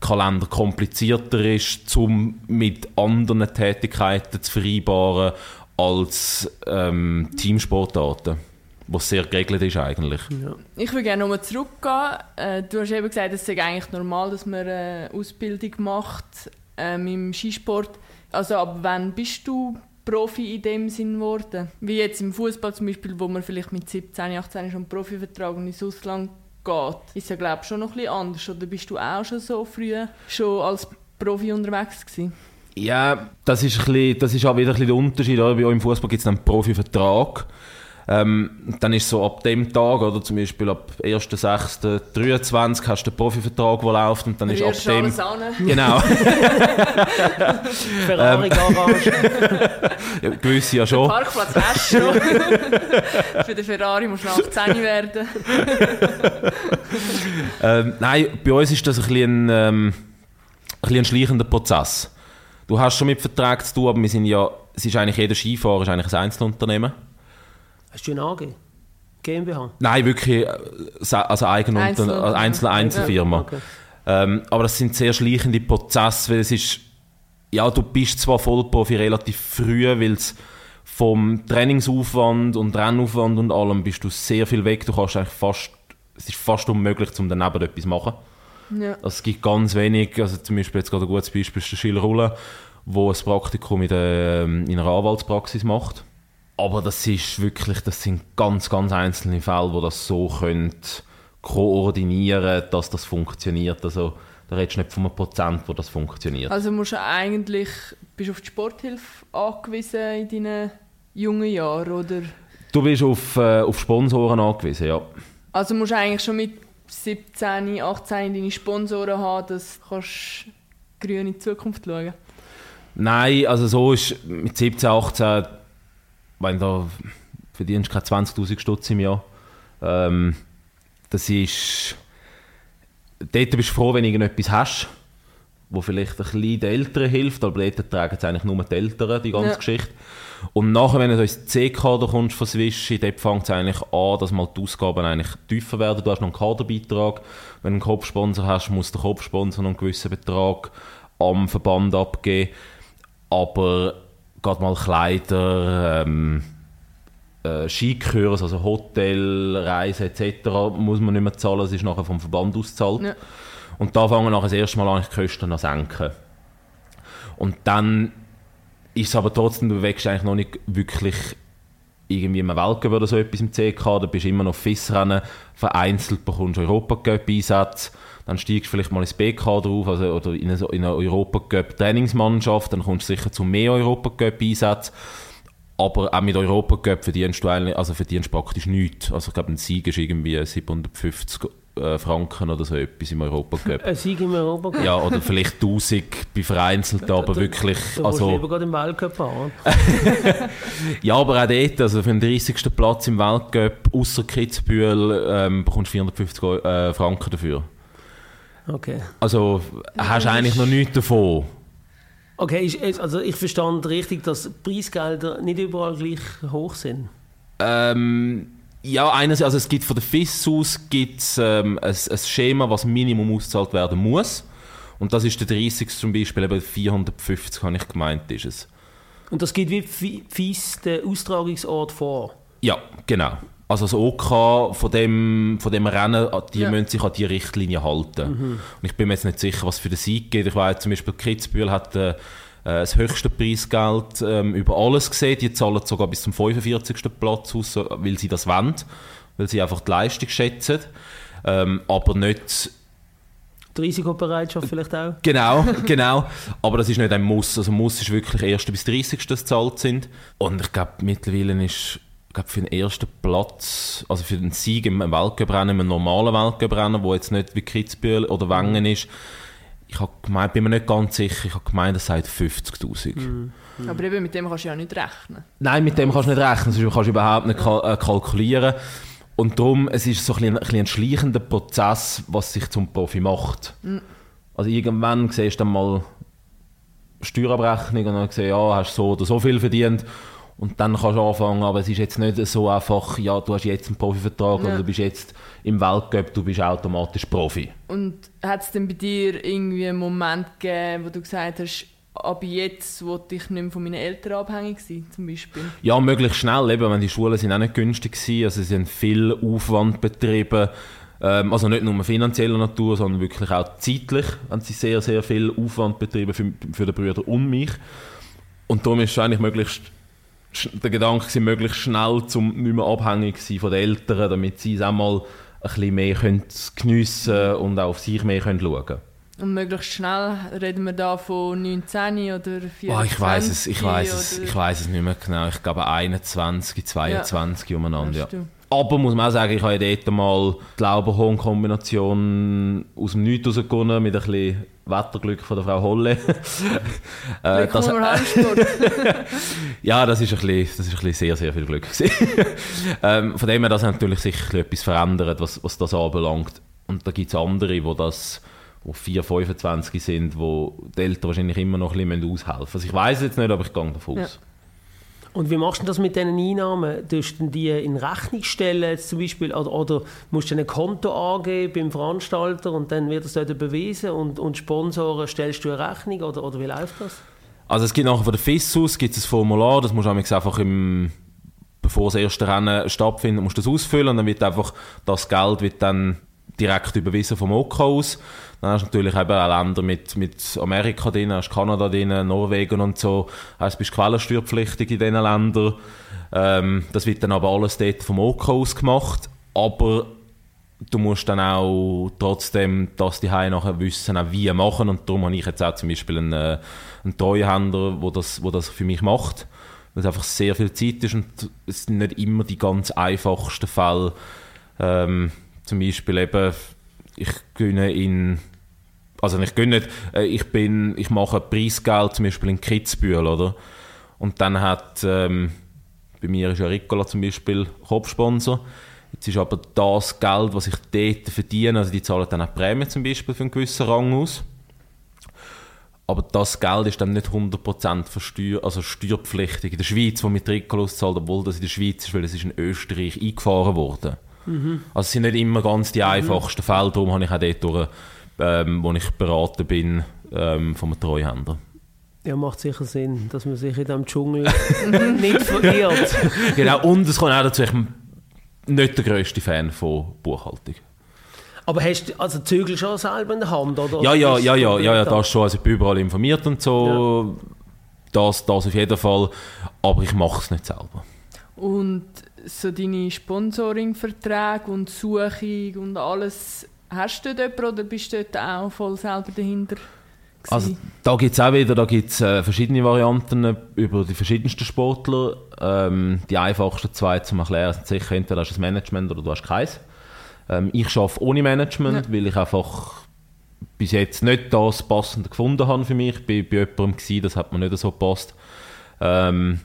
Speaker 3: Kalender komplizierter ist, um mit anderen Tätigkeiten zu vereinbaren als ähm, Teamsportarten was sehr geregelt ist eigentlich.
Speaker 2: Ja. Ich würde gerne nochmal zurückgehen. Äh, du hast eben gesagt, es ist eigentlich normal, dass man eine Ausbildung macht ähm, im Skisport. Also ab wann bist du Profi in dem Sinn geworden? Wie jetzt im Fußball zum Beispiel, wo man vielleicht mit 17, 18 schon einen Profivertrag ins Ausland geht. Ist ja glaube ich schon noch ein bisschen anders. Oder bist du auch schon so früh schon als Profi unterwegs gewesen?
Speaker 3: Ja, das ist, ein bisschen, das ist auch wieder ein bisschen der Unterschied. Oder? Bei im Fußball gibt es einen Profivertrag. Ähm, dann ist so ab dem Tag, oder zum Beispiel ab 1.6.23 hast du den Profivertrag, der läuft und dann ist ab dem... Genau.
Speaker 1: Ferrari Garage.
Speaker 3: ja, gewisse ja schon.
Speaker 2: Den Parkplatz hast du schon. Für den Ferrari musst du nach 18 werden.
Speaker 3: ähm, nein, bei uns ist das ein bisschen ein, ähm, ein, bisschen ein schleichender Prozess. Du hast schon mit Verträgen zu tun, aber wir sind ja, es ist eigentlich jeder Skifahrer ist eigentlich ein Einzelunternehmen.
Speaker 1: Hast du eine AG? GmbH?
Speaker 3: Nein, wirklich äh, also Eigen Einzel Einzel Einzel Einzelfirma. Okay. Ähm, aber das sind sehr schleichende Prozesse, weil es ist, ja, du bist zwar Vollprofi relativ früh, weil es vom Trainingsaufwand und Rennaufwand und allem bist du sehr viel weg. Du kannst eigentlich fast, es ist fast unmöglich, zum daneben etwas zu machen. Ja. Also es gibt ganz wenig, also zum Beispiel jetzt gerade ein gutes Beispiel ist der Schiller Rulle, wo ein Praktikum in, der, ähm, in einer Anwaltspraxis macht aber das ist wirklich, das sind ganz, ganz einzelne Fälle, wo das so könnt koordinieren, dass das funktioniert. Also da redest du nicht von einem Prozent, wo das funktioniert.
Speaker 2: Also musst du eigentlich, bist du auf die Sporthilfe angewiesen in deinen jungen Jahren, oder?
Speaker 3: Du bist auf, äh, auf Sponsoren angewiesen, ja.
Speaker 2: Also musst du eigentlich schon mit 17, 18 deine Sponsoren haben, dass du kannst grün in die Zukunft schauen
Speaker 3: Nein, also so ist mit 17, 18 wenn du verdienst keine 20'000 Stutz im Jahr, ähm, das ist, dort bist du froh, wenn du irgendetwas hast, wo vielleicht ein bisschen den Eltern hilft, aber dort tragen es eigentlich nur die Eltern, die ganze ja. Geschichte. Und nachher, wenn du ins C-Kader kommst von Swish, dort fängt es eigentlich an, dass mal die Ausgaben eigentlich tiefer werden. Du hast noch einen Kaderbeitrag. Wenn du einen Kopfsponsor hast, muss der Kopfsponsor noch einen gewissen Betrag am Verband abgeben. Aber gerade mal Kleider, ähm, äh, Skikurs, also Hotel, Reise etc. muss man nicht mehr zahlen, es ist nachher vom Verband ausgezahlt. Ja. Und da fangen nachher das erste Mal an, die Kosten an senken. Und dann ist es aber trotzdem, du wächst eigentlich noch nicht wirklich irgendwie im Weltcup oder so etwas im CK, da bist du immer noch FIS-Rennen, vereinzelt bekommst du Europacup-Einsatz, dann steigst du vielleicht mal ins BK drauf, also, oder in eine, in eine Europacup-Trainingsmannschaft, dann kommst du sicher zu mehr Europacup-Einsatz, aber auch mit Europacup verdienst du eigentlich, also verdienst praktisch nichts. Also ich glaube, ein Sieg ist irgendwie 750 äh, Franken oder so etwas im Europacup.
Speaker 1: Ein Sieg im Europacup?
Speaker 3: Ja, oder vielleicht 1000 bei Vereinzelten, aber wirklich...
Speaker 1: Du
Speaker 3: also,
Speaker 1: lieber gerade im Weltcup fahren.
Speaker 3: Ja, aber auch dort, also für den 30. Platz im Weltcup, außer Kitzbühel, ähm, bekommst du 450 Eu- äh, Franken dafür.
Speaker 1: Okay.
Speaker 3: Also hast du eigentlich noch nichts davon.
Speaker 1: Okay, also ich verstand richtig, dass Preisgelder nicht überall gleich hoch sind.
Speaker 3: Ähm, ja, einerseits, also es gibt von der FIS aus gibt's, ähm, ein, ein Schema, was Minimum ausgezahlt werden muss. Und das ist der 30. zum Beispiel, eben 450 habe ich gemeint, ist es.
Speaker 1: Und das gibt wie fi- fies den Austragungsort vor.
Speaker 3: Ja, genau. Also das OK von dem, von dem Rennen, die
Speaker 2: Ja.
Speaker 3: müssen sich an die Richtlinie halten. Und ich bin mir jetzt nicht sicher, was für den Sieg geht. Ich weiß zum Beispiel, Kitzbühel hat äh, äh, das höchste Preisgeld ähm, über alles gesehen. Die zahlen sogar bis zum 45. Platz aus, so- weil sie das wollen, weil sie einfach die Leistung schätzen. Ähm, aber nicht
Speaker 1: Die Risikobereitschaft vielleicht auch.
Speaker 3: Genau, genau. Aber das ist nicht ein Muss. Also Muss ist wirklich 1. bis 30. das zahlt sind. Und ich glaube, mittlerweile ist glaube, für den ersten Platz, also für den Sieg im Weltcuprennen, im normalen Weltcuprennen, wo jetzt nicht wie Kitzbühel oder Wengen ist, ich habe gemeint, bin mir nicht ganz sicher, ich habe gemeint, das sagt 50'000.
Speaker 2: Aber eben mit dem kannst du ja nicht rechnen.
Speaker 3: Nein, mit dem kannst du nicht rechnen, sonst kannst du überhaupt nicht kal äh, kalkulieren. Und darum, es ist so ein, bisschen, ein, bisschen ein schleichender Prozess, was sich zum Profi macht. Also irgendwann siehst du dann mal Steuerabrechnung und dann siehst du, ja, hast so oder so viel verdient. Und dann kannst du anfangen, aber es ist jetzt nicht so einfach, ja, du hast jetzt einen Profivertrag
Speaker 2: Ja.
Speaker 3: oder du bist jetzt im Weltcup, du bist automatisch Profi.
Speaker 2: Und hat es denn bei dir irgendwie einen Moment gegeben, wo du gesagt hast, ab jetzt wollte ich nicht mehr von meinen Eltern abhängig sein, zum Beispiel?
Speaker 3: Ja, möglichst schnell, eben, wenn die Schulen sind auch nicht günstig gewesen, also sie haben viel Aufwand betrieben, ähm, also nicht nur finanzieller Natur, sondern wirklich auch zeitlich haben sie sehr, sehr viel Aufwand betrieben für, für die Brüder und mich. Und darum ist es eigentlich möglichst, der Gedanke war, möglichst schnell zum nicht mehr abhängig zu sein von den Eltern, damit sie es auch mal ein bisschen mehr können geniessen und auch auf sich mehr können schauen können.
Speaker 2: Und möglichst schnell reden wir da von 19 oder 24?
Speaker 3: Oh, ich weiß es, ich weiß es, ich weiß es nicht mehr genau. Ich glaube 21, 22 umeinander. Ja. Aber muss man auch sagen, ich habe ja dort mal die Lauberhorn-Kombination aus dem Nichts rausgewonnen, mit ein bisschen Wetterglück von der Frau Holle. äh, das, ja, das ist, ein bisschen, das ist ein bisschen sehr, sehr viel Glück. ähm, von dem her, das hat natürlich sicher etwas verändert, was, was das anbelangt. Und da gibt es andere, wo das wo 4, 25 sind, wo die Eltern wahrscheinlich immer noch ein bisschen aushelfen müssen. Also ich weiß jetzt nicht, aber ich gehe davon
Speaker 2: Ja.
Speaker 1: Und wie machst du das mit diesen Einnahmen? Tust du die in Rechnung stellen zum Beispiel oder, oder musst du ein Konto angeben beim Veranstalter und dann wird es dort überwiesen und, und Sponsoren stellst du eine Rechnung oder, oder wie läuft das?
Speaker 3: Also es gibt nachher von der FIS aus gibt es ein Formular, das musst du einfach im, bevor das erste Rennen stattfindet, musst du das ausfüllen und dann wird einfach das Geld wird dann direkt überwiesen vom OK aus. Dann hast du natürlich eben auch Länder mit, mit Amerika drin, hast Kanada drin, Norwegen und so. Heißt, bist quellensteuerpflichtig in diesen Ländern. Ähm, das wird dann aber alles dort vom OK aus gemacht. Aber du musst dann auch trotzdem das die nachher wissen, auch wie machen. Und darum habe ich jetzt auch zum Beispiel einen, äh, einen Treuhänder, wo das, wo das für mich macht. Weil es einfach sehr viel Zeit ist und es sind nicht immer die ganz einfachsten Fälle. Ähm, zum Beispiel eben, ich gönne in also ich gönne nicht, äh, ich bin, ich mache Preisgeld zum Beispiel in Kitzbühel, oder? Und dann hat, ähm, bei mir ist ja Ricola zum Beispiel Kopfsponsor. Jetzt ist aber das Geld, was ich dort verdiene, also die zahlen dann auch Prämie zum Beispiel für einen gewissen Rang aus. Aber das Geld ist dann nicht 100% versteuer, also steuerpflichtig in der Schweiz, wo mit Ricola auszahlt, obwohl das in der Schweiz ist, weil es ist in Österreich eingefahren worden. Also es sind nicht immer ganz die einfachsten Fälle, darum habe ich auch dort, durch, ähm, wo ich beraten bin, ähm, vom Treuhänder.
Speaker 1: Ja, macht sicher Sinn, dass man sich in diesem Dschungel nicht verirrt.
Speaker 3: genau, und es kommt auch dazu, ich bin nicht der grösste Fan von Buchhaltung.
Speaker 1: Aber hast du also Zügel schon selber in der Hand? Oder?
Speaker 3: Ja, ja, ja, ja,
Speaker 1: ist-
Speaker 3: ja, ja, das schon. Also ich bin überall informiert und so. Das, das auf jeden Fall. Aber ich mache es nicht selber.
Speaker 2: Und so deine Sponsoring-Verträge und Suchung und alles, hast du dort jemanden oder bist du dort auch voll selber dahinter?
Speaker 3: Also da gibt es auch wieder da gibt's, äh, verschiedene Varianten über die verschiedensten Sportler. Ähm, die einfachsten zwei zum Erklären sind sicher, entweder hast du ein Management oder du hast keins. Ähm, ich arbeite ohne Management, ja. weil ich einfach bis jetzt nicht das Passende gefunden habe für mich. Ich war bei jemandem, gewesen, das hat mir nicht so gepasst. Ähm,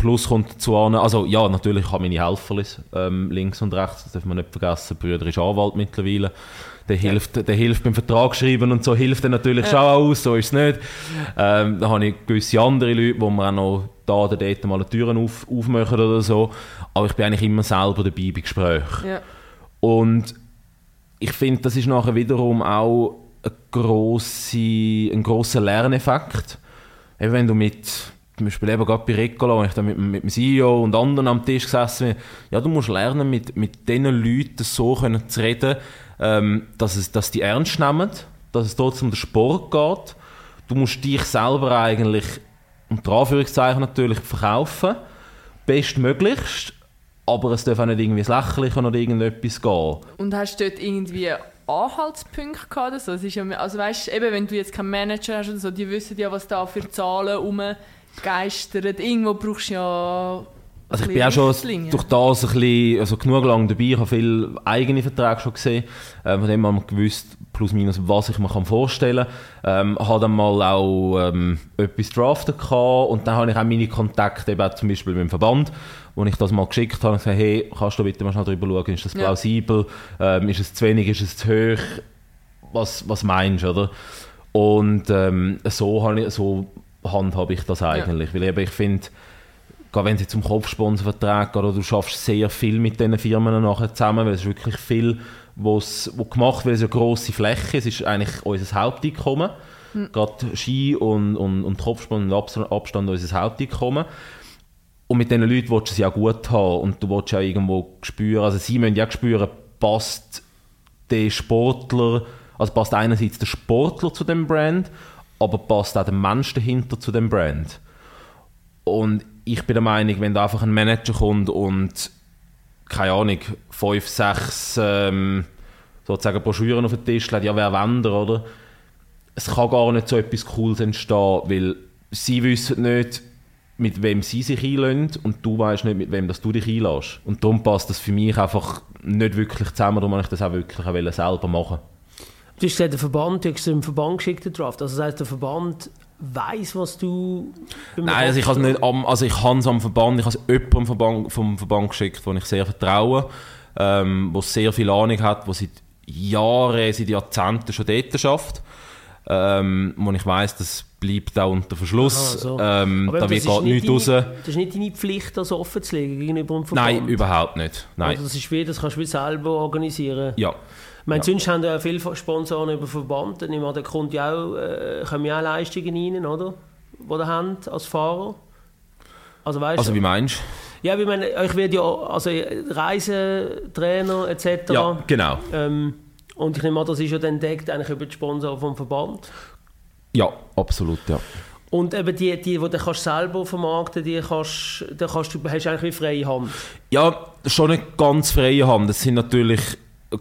Speaker 3: plus kommt dazu an, also ja, natürlich habe ich meine Helfer ähm, links und rechts, das darf man nicht vergessen. Brüder ist Anwalt mittlerweile. Der, ja. hilft, der hilft beim Vertrag schreiben und so, hilft er natürlich ja. schon aus, so ist es nicht. Ähm, da habe ich gewisse andere Leute, wo man auch noch da oder dort mal Türen auf, aufmachen oder so. Aber ich bin eigentlich immer selber dabei bei Gesprächen. Ja. Und ich finde, das ist nachher wiederum auch ein grosser, ein grosser Lerneffekt. Eben wenn du mit, zum Beispiel eben gerade bei Ricola, wenn ich da mit, mit dem CEO und anderen am Tisch gesessen bin, ja, du musst lernen, mit, mit diesen Leuten so können zu reden, ähm, dass, es, dass die ernst nehmen, dass es trotzdem um den Sport geht. Du musst dich selber eigentlich, unter Anführungszeichen natürlich, verkaufen, bestmöglichst, aber es darf auch nicht irgendwie ins Lächerliche oder irgendetwas gehen.
Speaker 2: Und hast du dort irgendwie Anhaltspunkte gehabt oder so? Es ist ja, also weißt, eben, wenn du jetzt keinen Manager hast oder so, die wissen ja, was da für Zahlen rumgeistern. Irgendwo brauchst du ja
Speaker 3: also ich bin auch schon durch das ein bisschen, also genug lang dabei, ich habe viele eigene Verträge schon gesehen, äh, von dem haben wir gewusst, plus minus, was ich mir vorstellen kann. Ähm, habe dann mal auch ähm, etwas draften gehabt und dann habe ich auch meine Kontakte, eben auch zum Beispiel mit dem Verband, wo ich das mal geschickt habe und gesagt hey, kannst du bitte mal schnell drüber schauen, ist das plausibel, ja. ähm, ist es zu wenig, ist es zu hoch, was, was meinst du, oder? Und ähm, so, habe ich, so handhabe ich das eigentlich, ja. weil eben ich finde, gerade wenn es jetzt um Kopfsponsorverträge geht, oder du schaffst sehr viel mit diesen Firmen nachher zusammen, weil es ist wirklich viel, was gemacht wird, weil es eine grosse Fläche es ist eigentlich unser Haupteinkommen. Mhm. Gerade Ski und, und, und Kopfsprung und Abstand unser Haupteinkommen. Und mit diesen Leuten willst du es ja gut haben und du willst ja irgendwo spüren, also sie müssen ja spüren, passt der Sportler, also passt einerseits der Sportler zu dem Brand, aber passt auch der Mensch dahinter zu dem Brand. Und ich bin der Meinung, wenn da einfach ein Manager kommt und keine Ahnung, fünf, sechs ähm, sozusagen Broschüren auf den Tisch legt, ja, wer Wender, oder? Es kann gar nicht so etwas Cooles entstehen, weil sie wissen nicht, mit wem sie sich einlösen und du weißt nicht, mit wem dass du dich einlässt. Und darum passt das für mich einfach nicht wirklich zusammen, darum wollte ich das auch wirklich auch selber machen.
Speaker 1: Du hast gesagt, der Verband, du hast einen Verband geschickt, den Draft. Also das heisst, der Verband weiß, was du.
Speaker 3: Nein, also ich habe nicht am, also ich habe es am Verband, ich habe es jemandem vom Verband, vom Verband geschickt, wo ich sehr vertraue, ähm, wo sehr viel Ahnung hat, wo seit Jahren, seit Jahrzehnten schon dort schafft, ähm, wo ich weiß, das bleibt auch unter Verschluss. Aha, so. ähm, da wird gar nichts raus. Das
Speaker 1: ist nicht deine Pflicht, das offen zu legen gegenüber dem
Speaker 3: Verband? Nein, überhaupt nicht. Nein.
Speaker 1: Also das ist wie, das kannst du wie selber organisieren?
Speaker 3: Ja.
Speaker 1: Ich meine, ja. sonst haben ja viele Sponsoren über Verband. Ich meine, da kommt ja auch, äh, kommen ja auch Leistungen rein, oder? Die ihr habt als Fahrer.
Speaker 3: Also, weißt also wie meinst du?
Speaker 1: Ja, wie meine, euch wird ja also Reisetrainer etc.
Speaker 3: Ja, genau.
Speaker 1: Ähm, und ich nehme an, das ist ja dann entdeckt eigentlich über die Sponsoren vom Verband.
Speaker 3: Ja, absolut, ja.
Speaker 1: Und eben die, die, die du kannst selber vermarkten die kannst, die kannst du, hast du eigentlich wie freie Hand?
Speaker 3: Ja, schon nicht ganz freie Hand. Das sind natürlich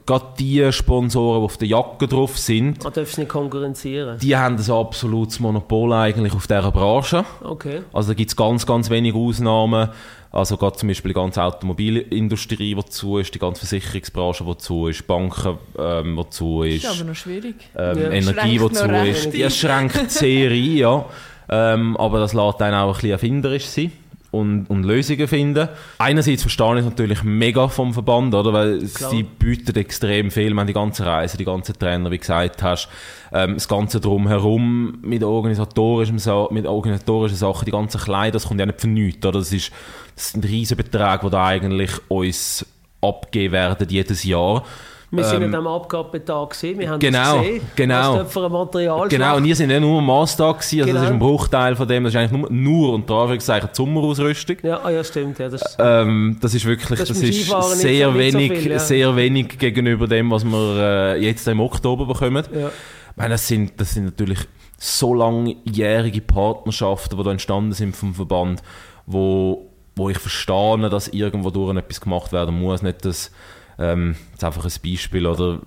Speaker 3: gerade die Sponsoren, die auf der Jacke drauf sind,
Speaker 1: ah, darfst nicht konkurrenzieren.
Speaker 3: Die haben ein absolutes Monopol eigentlich auf dieser Branche.
Speaker 1: Okay.
Speaker 3: Also da gibt es ganz, ganz wenige Ausnahmen. Also gerade zum Beispiel die ganze Automobilindustrie, die zu ist, die ganze Versicherungsbranche, die zu ist, Banken, ähm, die zu ist.
Speaker 2: Das ist aber noch schwierig.
Speaker 3: Ähm, ja. Energie, die zu ist. Die schränkt sehr ein, ja. Ähm, aber das lässt einen auch ein bisschen erfinderisch sein und, und Lösungen finden. Einerseits verstehe ich es natürlich mega vom Verband, oder? weil Klar. sie bieten extrem viel, man die ganze Reise, die ganzen Trainer, wie du gesagt hast, ähm, das ganze drumherum mit organisatorischen, mit organisatorischen Sachen, die ganzen Kleider, das kommt ja nicht von nichts, oder? Das, ist, das sind riesige Beträge, die da eigentlich uns abgeben werden jedes Jahr.
Speaker 1: Wir sind ähm, an diesem Abgabetag gesehen, wir haben
Speaker 3: genau,
Speaker 1: das gesehen,
Speaker 3: genau,
Speaker 1: was ein Material
Speaker 3: Genau, und wir sind ja nur am Maßtag gewesen, also genau. das ist ein Bruchteil von dem, das ist eigentlich nur, nur unter Anführungszeichen Sommerausrüstung.
Speaker 1: Ja, ah, ja stimmt. Ja, das,
Speaker 3: ähm, das ist wirklich, das, das ist sehr wenig, so viel, ja. sehr wenig gegenüber dem, was wir äh, jetzt im Oktober bekommen. Ja. Ich meine, das sind, das sind natürlich so langjährige Partnerschaften, die da entstanden sind vom Verband, wo wo ich verstehe, dass irgendwo durch etwas gemacht werden muss. Nicht das, ähm, jetzt einfach ein Beispiel, oder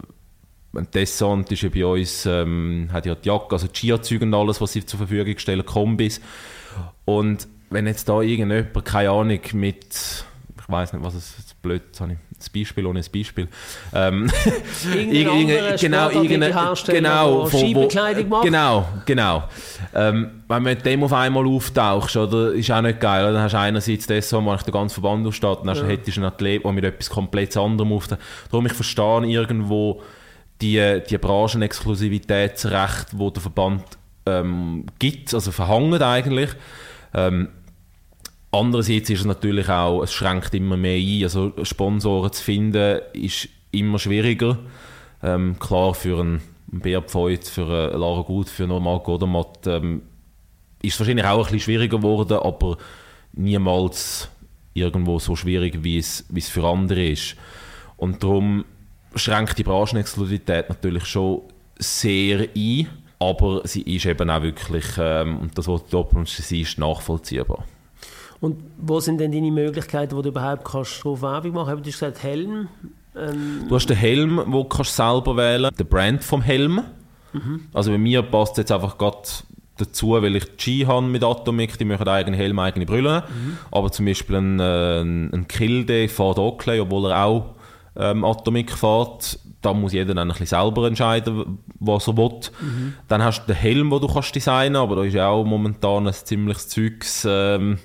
Speaker 3: ein Descent ist ja bei uns, ähm, hat ja die Jacke, also Chia-Züge und alles, was sie zur Verfügung stellen, Kombis. Und wenn jetzt da irgendjemand, keine Ahnung, mit, ich weiß nicht, was es blöd, jetzt habe ich das Beispiel ohne das Beispiel. Ähm,
Speaker 1: Irgendein
Speaker 3: genau, irgendeine, genau,
Speaker 1: von, Skibekleidung macht.
Speaker 3: Genau, genau. Ähm, wenn du mit dem auf einmal auftauchst, oder, ist auch nicht geil. Oder? Dann hast du einerseits das, wo man den ganzen Verband aussteht, dann ja. hättest du einen Athlet, der mit etwas komplett anderem auftaucht. Darum, ich verstehe irgendwo die, die Branchenexklusivitätsrecht, wo der Verband ähm, gibt, also verhangen eigentlich. Ähm, Andererseits ist es natürlich auch, es schränkt immer mehr ein. Also Sponsoren zu finden ist immer schwieriger. Ähm, klar, für einen Beat Voigt, für einen Lara Gut, für einen Marco Odermatt ähm, ist es wahrscheinlich auch ein bisschen schwieriger geworden, aber niemals irgendwo so schwierig, wie es, wie es für andere ist. Und darum schränkt die Branchenexklusivität natürlich schon sehr ein, aber sie ist eben auch wirklich, ähm, und das, was du sie ist nachvollziehbar.
Speaker 1: Und wo sind denn deine Möglichkeiten, wo du überhaupt kannst darauf Werbung machen kannst? Du hast gesagt, Helm.
Speaker 3: Ähm. Du hast den Helm, den du kannst selber wählen kannst, den Brand vom Helm. Mhm. Also bei mir passt jetzt einfach gerade dazu, weil ich G habe mit Atomic, die machen eigene Helm, eigene Brille. Mhm. Aber zum Beispiel ein, äh, ein Kilde fährt Oakley, obwohl er auch ähm, Atomic fährt. Da muss jeder dann ein bisschen selber entscheiden, was er will. Mhm. Dann hast du den Helm, den du kannst designen aber da ist ja auch momentan ein ziemliches Zeugs... Ähm,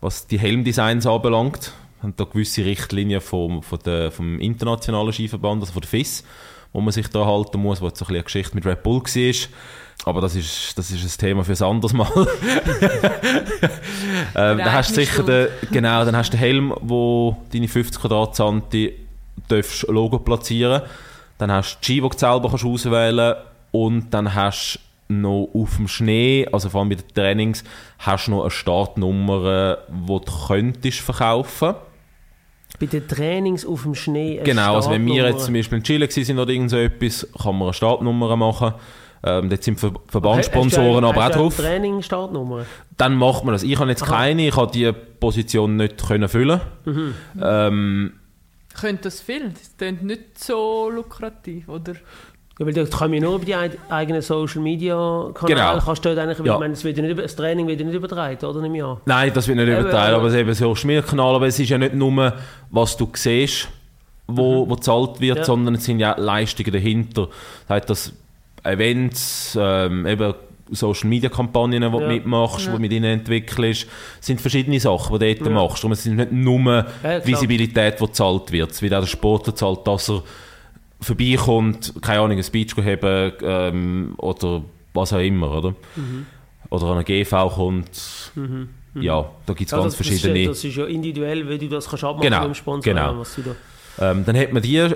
Speaker 3: was die Helmdesigns anbelangt. Haben da gewisse Richtlinien vom, der, vom internationalen Skiverband, also von der FIS, wo man sich da halten muss, wo jetzt so ein eine Geschichte mit Red Bull war. Aber das ist, das ist ein Thema für ein anderes Mal. ähm, dann hast du sicher den, genau, dann hast du den Helm, wo deine 50 Quadratzanti Logo platzieren Dann hast du die Ski, die du selber auswählen kannst. Und dann hast du noch auf dem Schnee, also vor allem bei den Trainings, hast du noch eine Startnummer, die du könntest verkaufen
Speaker 1: bei den Trainings auf dem Schnee
Speaker 3: Genau, also wenn wir jetzt zum Beispiel in Chile waren oder irgend so etwas, kann man eine Startnummer machen. Ähm, dort sind Ver Verbandssponsoren aber auch drauf.
Speaker 1: Training Startnummer?
Speaker 3: Dann macht man das. Ich habe jetzt Aha. keine, ich habe diese Position nicht können füllen. Mhm. Ähm,
Speaker 2: Könnte das viel? Das klingt nicht so lukrativ, oder?
Speaker 1: Ja, weil dort kann man nur über die eigenen Social Media Kanäle genau. kannst du dort eigentlich, ja. ich meine, das, wird nicht, das Training wird nicht übertragen, oder nicht mehr?
Speaker 3: Nein, das wird nicht eben, übertragen, aber es ist eben so Schmierkanal, aber es ist ja nicht nur, was du siehst, wo, mhm. wo gezahlt wird, ja. sondern es sind ja Leistungen dahinter. Das heißt, dass Events, ähm, eben Social Media Kampagnen, die ja. du mitmachst, ja. die du mit ihnen entwickelst, sind verschiedene Sachen, die du dort ja. machst. Und es ist nicht nur ja, Visibilität, die gezahlt wird. Es wird auch der Sportler zahlt, dass er vorbeikommt, keine Ahnung, ein Speech haben ähm, oder was auch immer, oder? Mhm. Oder an eine GV kommt. Mhm. Mhm. Ja, da gibt es also ganz das verschiedene.
Speaker 1: Ist das ist ja individuell, wie du das kannst abmachen genau, mit dem Sponsor.
Speaker 3: Genau. Was du da ähm, dann hat man die,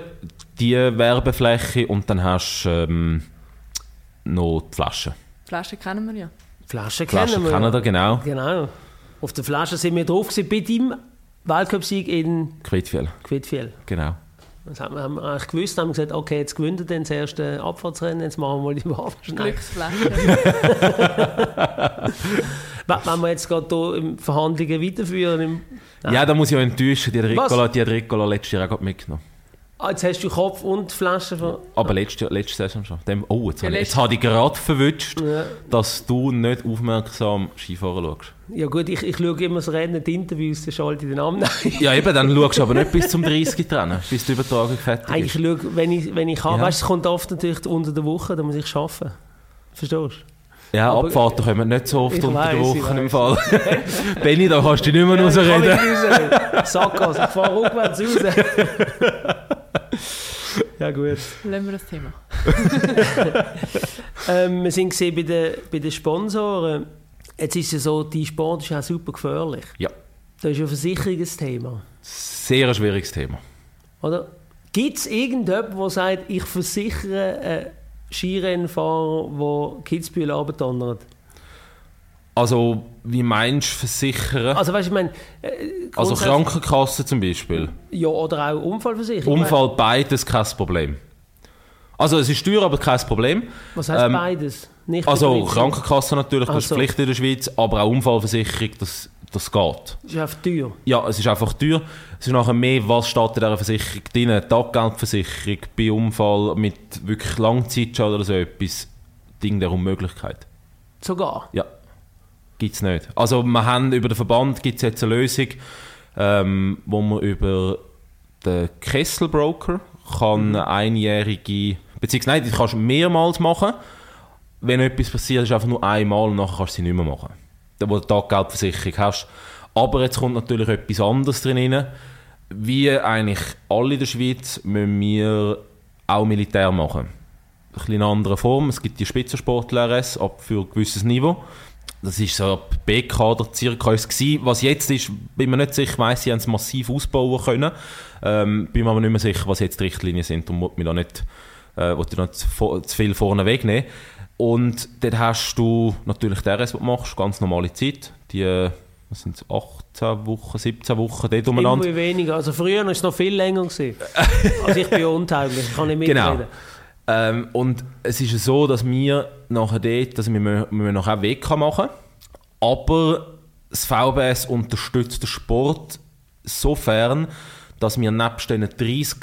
Speaker 3: die Werbefläche und dann hast du ähm, noch die Flaschen.
Speaker 2: Flaschen kennen wir ja.
Speaker 1: Flaschen kennen Flaschen
Speaker 3: wir. kennen wir, genau.
Speaker 1: Genau. Auf der Flasche sind wir drauf gewesen, bei deinem Weltcup-Sieg in
Speaker 3: Quidfiel.
Speaker 1: Quidfiel.
Speaker 3: Genau.
Speaker 1: Das haben wir, haben eigentlich gewusst, haben gesagt, okay, jetzt gewinnt er das erste Abfahrtsrennen, jetzt machen wir mal die Waffe
Speaker 2: schnell. Glücksfläche.
Speaker 1: Wenn wir jetzt gerade hier in Verhandlungen weiterführen...
Speaker 3: ja, da muss ich auch enttäuschen, die hat Ricola, die Ricola letztes Jahr auch mitgenommen.
Speaker 1: Ah, jetzt hast du Kopf und Flasche von...
Speaker 3: Aber letzte, letzte Saison schon. Dem, oh, jetzt, ja, habe, jetzt habe ich gerade verwünscht, ja. dass du nicht aufmerksam Skifahren schaust.
Speaker 1: Ja gut, ich, ich schaue immer das Rennen, die Interviews, dann schalte ich den Namen
Speaker 3: Ja eben, dann schaust du aber nicht bis zum 30 dran, bis die Übertragung fertig
Speaker 1: ist. Ich schaue, wenn ich, wenn ich kann. Ja. Weißt du, es kommt oft natürlich unter der Woche, da muss ich arbeiten. Verstehst du?
Speaker 3: Ja, aber Abfahrten kommen nicht so oft unter weiss, der Woche im Fall. Benni, da kannst du nicht mehr ja, rausreden.
Speaker 1: Sackgasse, ich fahre rückwärts raus. ja, gut.
Speaker 2: Lassen wir das Thema.
Speaker 1: ähm, wir sind gesehen bei den, bei den Sponsoren. Jetzt ist ja so, die Sport ist auch super gefährlich.
Speaker 3: Ja.
Speaker 1: Das ist ein Versicherungsthema.
Speaker 3: Sehr ein schwieriges Thema.
Speaker 1: Oder? Gibt es irgendjemanden, der sagt, ich versichere einen Skirennfahrer, der Kitzbühel abdonnert?
Speaker 3: Also, wie meinst du versichern?
Speaker 1: Also, weißt, ich meine,
Speaker 3: äh, also Krankenkasse zum Beispiel?
Speaker 1: Ja, oder auch Unfallversicherung?
Speaker 3: Unfall, beides kein Problem. Also, es ist teuer, aber kein Problem.
Speaker 1: Was heißt ähm, beides?
Speaker 3: Nicht also, Krankenkasse natürlich, das also. ist Pflicht in der Schweiz, aber auch Unfallversicherung, das, das geht.
Speaker 1: Es ist einfach teuer.
Speaker 3: Ja, es ist einfach teuer. Es ist nachher mehr, was steht in dieser Versicherung drin. Taggeldversicherung bei Unfall mit wirklich Langzeitschaden oder so etwas. Ding der Unmöglichkeit.
Speaker 1: Sogar.
Speaker 3: Ja, gibt es nicht. Also wir haben über den Verband gibt es jetzt eine Lösung, ähm, wo man über den Kesselbroker kann eine einjährige, beziehungsweise nein, das kannst du mehrmals machen. Wenn etwas passiert, ist einfach nur einmal und nachher kannst du sie nicht mehr machen. Da wo du Taggeldversicherung hast. Aber jetzt kommt natürlich etwas anderes drin rein. Wie eigentlich alle in der Schweiz müssen wir auch Militär machen. Ein bisschen in einer anderen Form. Es gibt die Spitzensportler-RS ab für ein gewisses Niveau. Das ist so ab B-Kader circa gewesen. Was jetzt ist, bin mir nicht sicher. Ich weiss, sie haben es massiv ausbauen können. Ähm, bin mir aber nicht mehr sicher, was jetzt die Richtlinien sind und wollte mir da nicht, äh, wollte da nicht zu, zu viel vorne wegnehmen. Und dort hast du natürlich der RS, was du machst, ganz normale Zeit. Die, äh, was sind es, 18 Wochen, 17 Wochen, dort umeinander.
Speaker 1: Immer weniger. Also früher war es noch viel länger. Gewesen. also ich bin untauglich, ich kann nicht mitreden.
Speaker 3: Genau. Ähm, und es ist so, dass wir nachher dort, dass wir, wir müssen nachher WK machen, aber das VBS unterstützt den Sport sofern, dass wir nebst diesen 30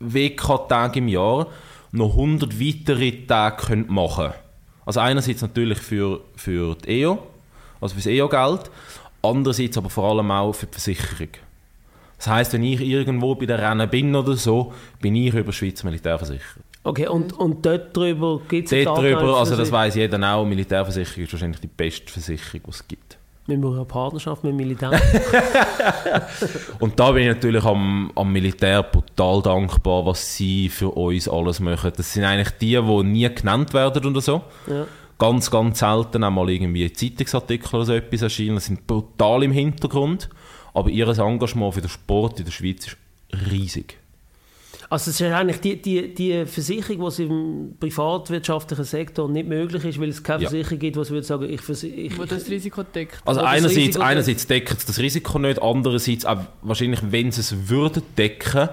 Speaker 3: Pflicht-WK-Tagen im Jahr noch 100 weitere Tage können machen können. Also einerseits natürlich für, für die EO, also für das EO-Geld, andererseits aber vor allem auch für die Versicherung. Das heisst, wenn ich irgendwo bei der Rennen bin oder so, bin ich über Schweizer Militär versichert.
Speaker 1: Okay, und, und dort drüber gibt es
Speaker 3: Dort drüber, also das weiß jeder auch, Militärversicherung ist wahrscheinlich die beste Versicherung, die es gibt.
Speaker 1: Wir machen eine Partnerschaft mit dem Militär.
Speaker 3: Und da bin ich natürlich am, am Militär brutal dankbar, was sie für uns alles machen. Das sind eigentlich die, die nie genannt werden oder so.
Speaker 1: ja.
Speaker 3: Ganz, ganz selten einmal irgendwie Zeitungsartikel oder so etwas erscheinen. Das sind brutal im Hintergrund. Aber ihr Engagement für den Sport in der Schweiz ist riesig.
Speaker 1: Also es ist eigentlich die, die, die Versicherung, die es im privatwirtschaftlichen Sektor nicht möglich ist, weil es keine
Speaker 3: Ja.
Speaker 1: Versicherung gibt, die würde sagen, ich, versi- ich,
Speaker 2: Wo das Risiko deckt.
Speaker 3: Also einerseits,
Speaker 1: Risiko-
Speaker 3: einerseits deckt es das Risiko nicht, andererseits auch wahrscheinlich, wenn sie es würden decken,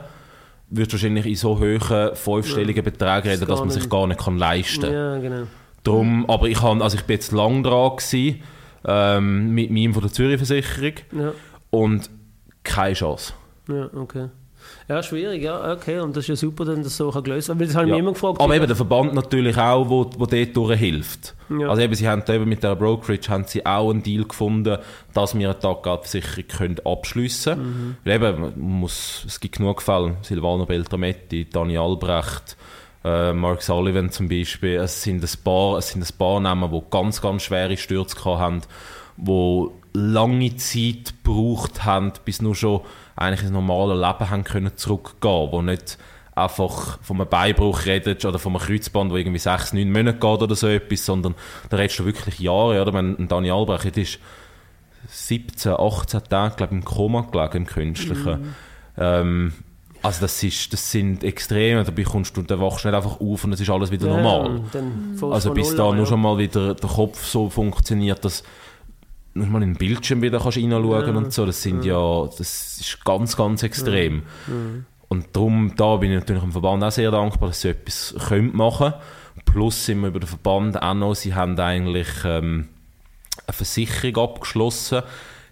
Speaker 3: würdest du wahrscheinlich in so hohen fünfstelligen Beträgen reden, dass man sich gar nicht kann leisten kann.
Speaker 1: Ja, genau.
Speaker 3: Drum, aber ich, han, also ich bin jetzt lang dran gewesen, ähm, mit meinem von der Zürich-Versicherung
Speaker 1: Ja,
Speaker 3: und keine Chance.
Speaker 1: ja, okay. Ja, schwierig, ja, okay. Und das ist ja super, dass das so gelöst werden. Weil das habe ich
Speaker 3: Ja.
Speaker 1: immer gefragt.
Speaker 3: Aber eben der Verband natürlich auch, wo, wo dort durchhilft.
Speaker 1: Ja.
Speaker 3: Also eben, sie haben eben mit der Brokerage haben sie auch einen Deal gefunden, dass wir eine Taggeldversicherung können abschliessen können. Weil eben, muss, es gibt genug Fälle, Silvano Beltrametti, Dani Albrecht, äh, Mark Sullivan zum Beispiel, es sind ein paar, es sind ein paar Namen, die ganz, ganz schwere Stürze haben, die lange Zeit gebraucht haben, bis nur schon eigentlich ins normale Leben haben können zurückgehen, wo nicht einfach von einem Beinbruch redet oder von einem Kreuzband, wo irgendwie sechs, neun Monate geht oder so etwas, sondern da redest du wirklich Jahre, oder? Wenn ein Dani Albrecht ist 17, 18 Tage, glaube ich, im Koma gelegen, im Künstlichen. Ähm, also das, ist, das sind Extreme, da bekommst du, da wachst du nicht einfach auf und es ist alles wieder
Speaker 1: ja,
Speaker 3: normal.
Speaker 1: Dann
Speaker 3: Also bis da nur schon mal wieder der Kopf so funktioniert, dass du mal in den Bildschirm wieder kannst reinschauen
Speaker 1: Ja.
Speaker 3: und so, das sind ja, das ist ganz, ganz extrem. Und darum, da bin ich natürlich dem Verband auch sehr dankbar, dass sie etwas können machen Plus sind wir über den Verband auch noch, sie haben eigentlich ähm, eine Versicherung abgeschlossen.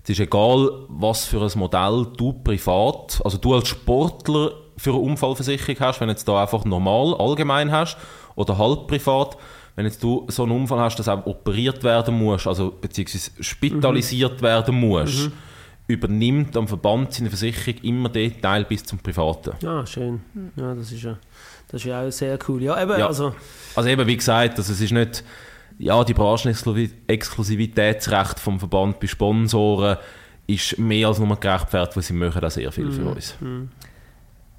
Speaker 3: Es ist egal, was für ein Modell du privat, also du als Sportler für eine Unfallversicherung hast, wenn jetzt da einfach normal, allgemein hast oder halb privat, wenn jetzt du so einen Unfall hast, dass auch operiert werden muss, also beziehungsweise spitalisiert werden muss, übernimmt am Verband seine Versicherung immer den Teil bis zum Privaten.
Speaker 1: Ah, schön. Ja, das ist ja, das ist ja auch sehr cool. Ja, eben,
Speaker 3: Ja.
Speaker 1: also,
Speaker 3: Also eben, wie gesagt, also es ist nicht, ja, die Branchenexklusivitätsrecht vom Verband bei Sponsoren ist mehr als nur gerechtfertigt, weil sie machen da sehr viel für uns.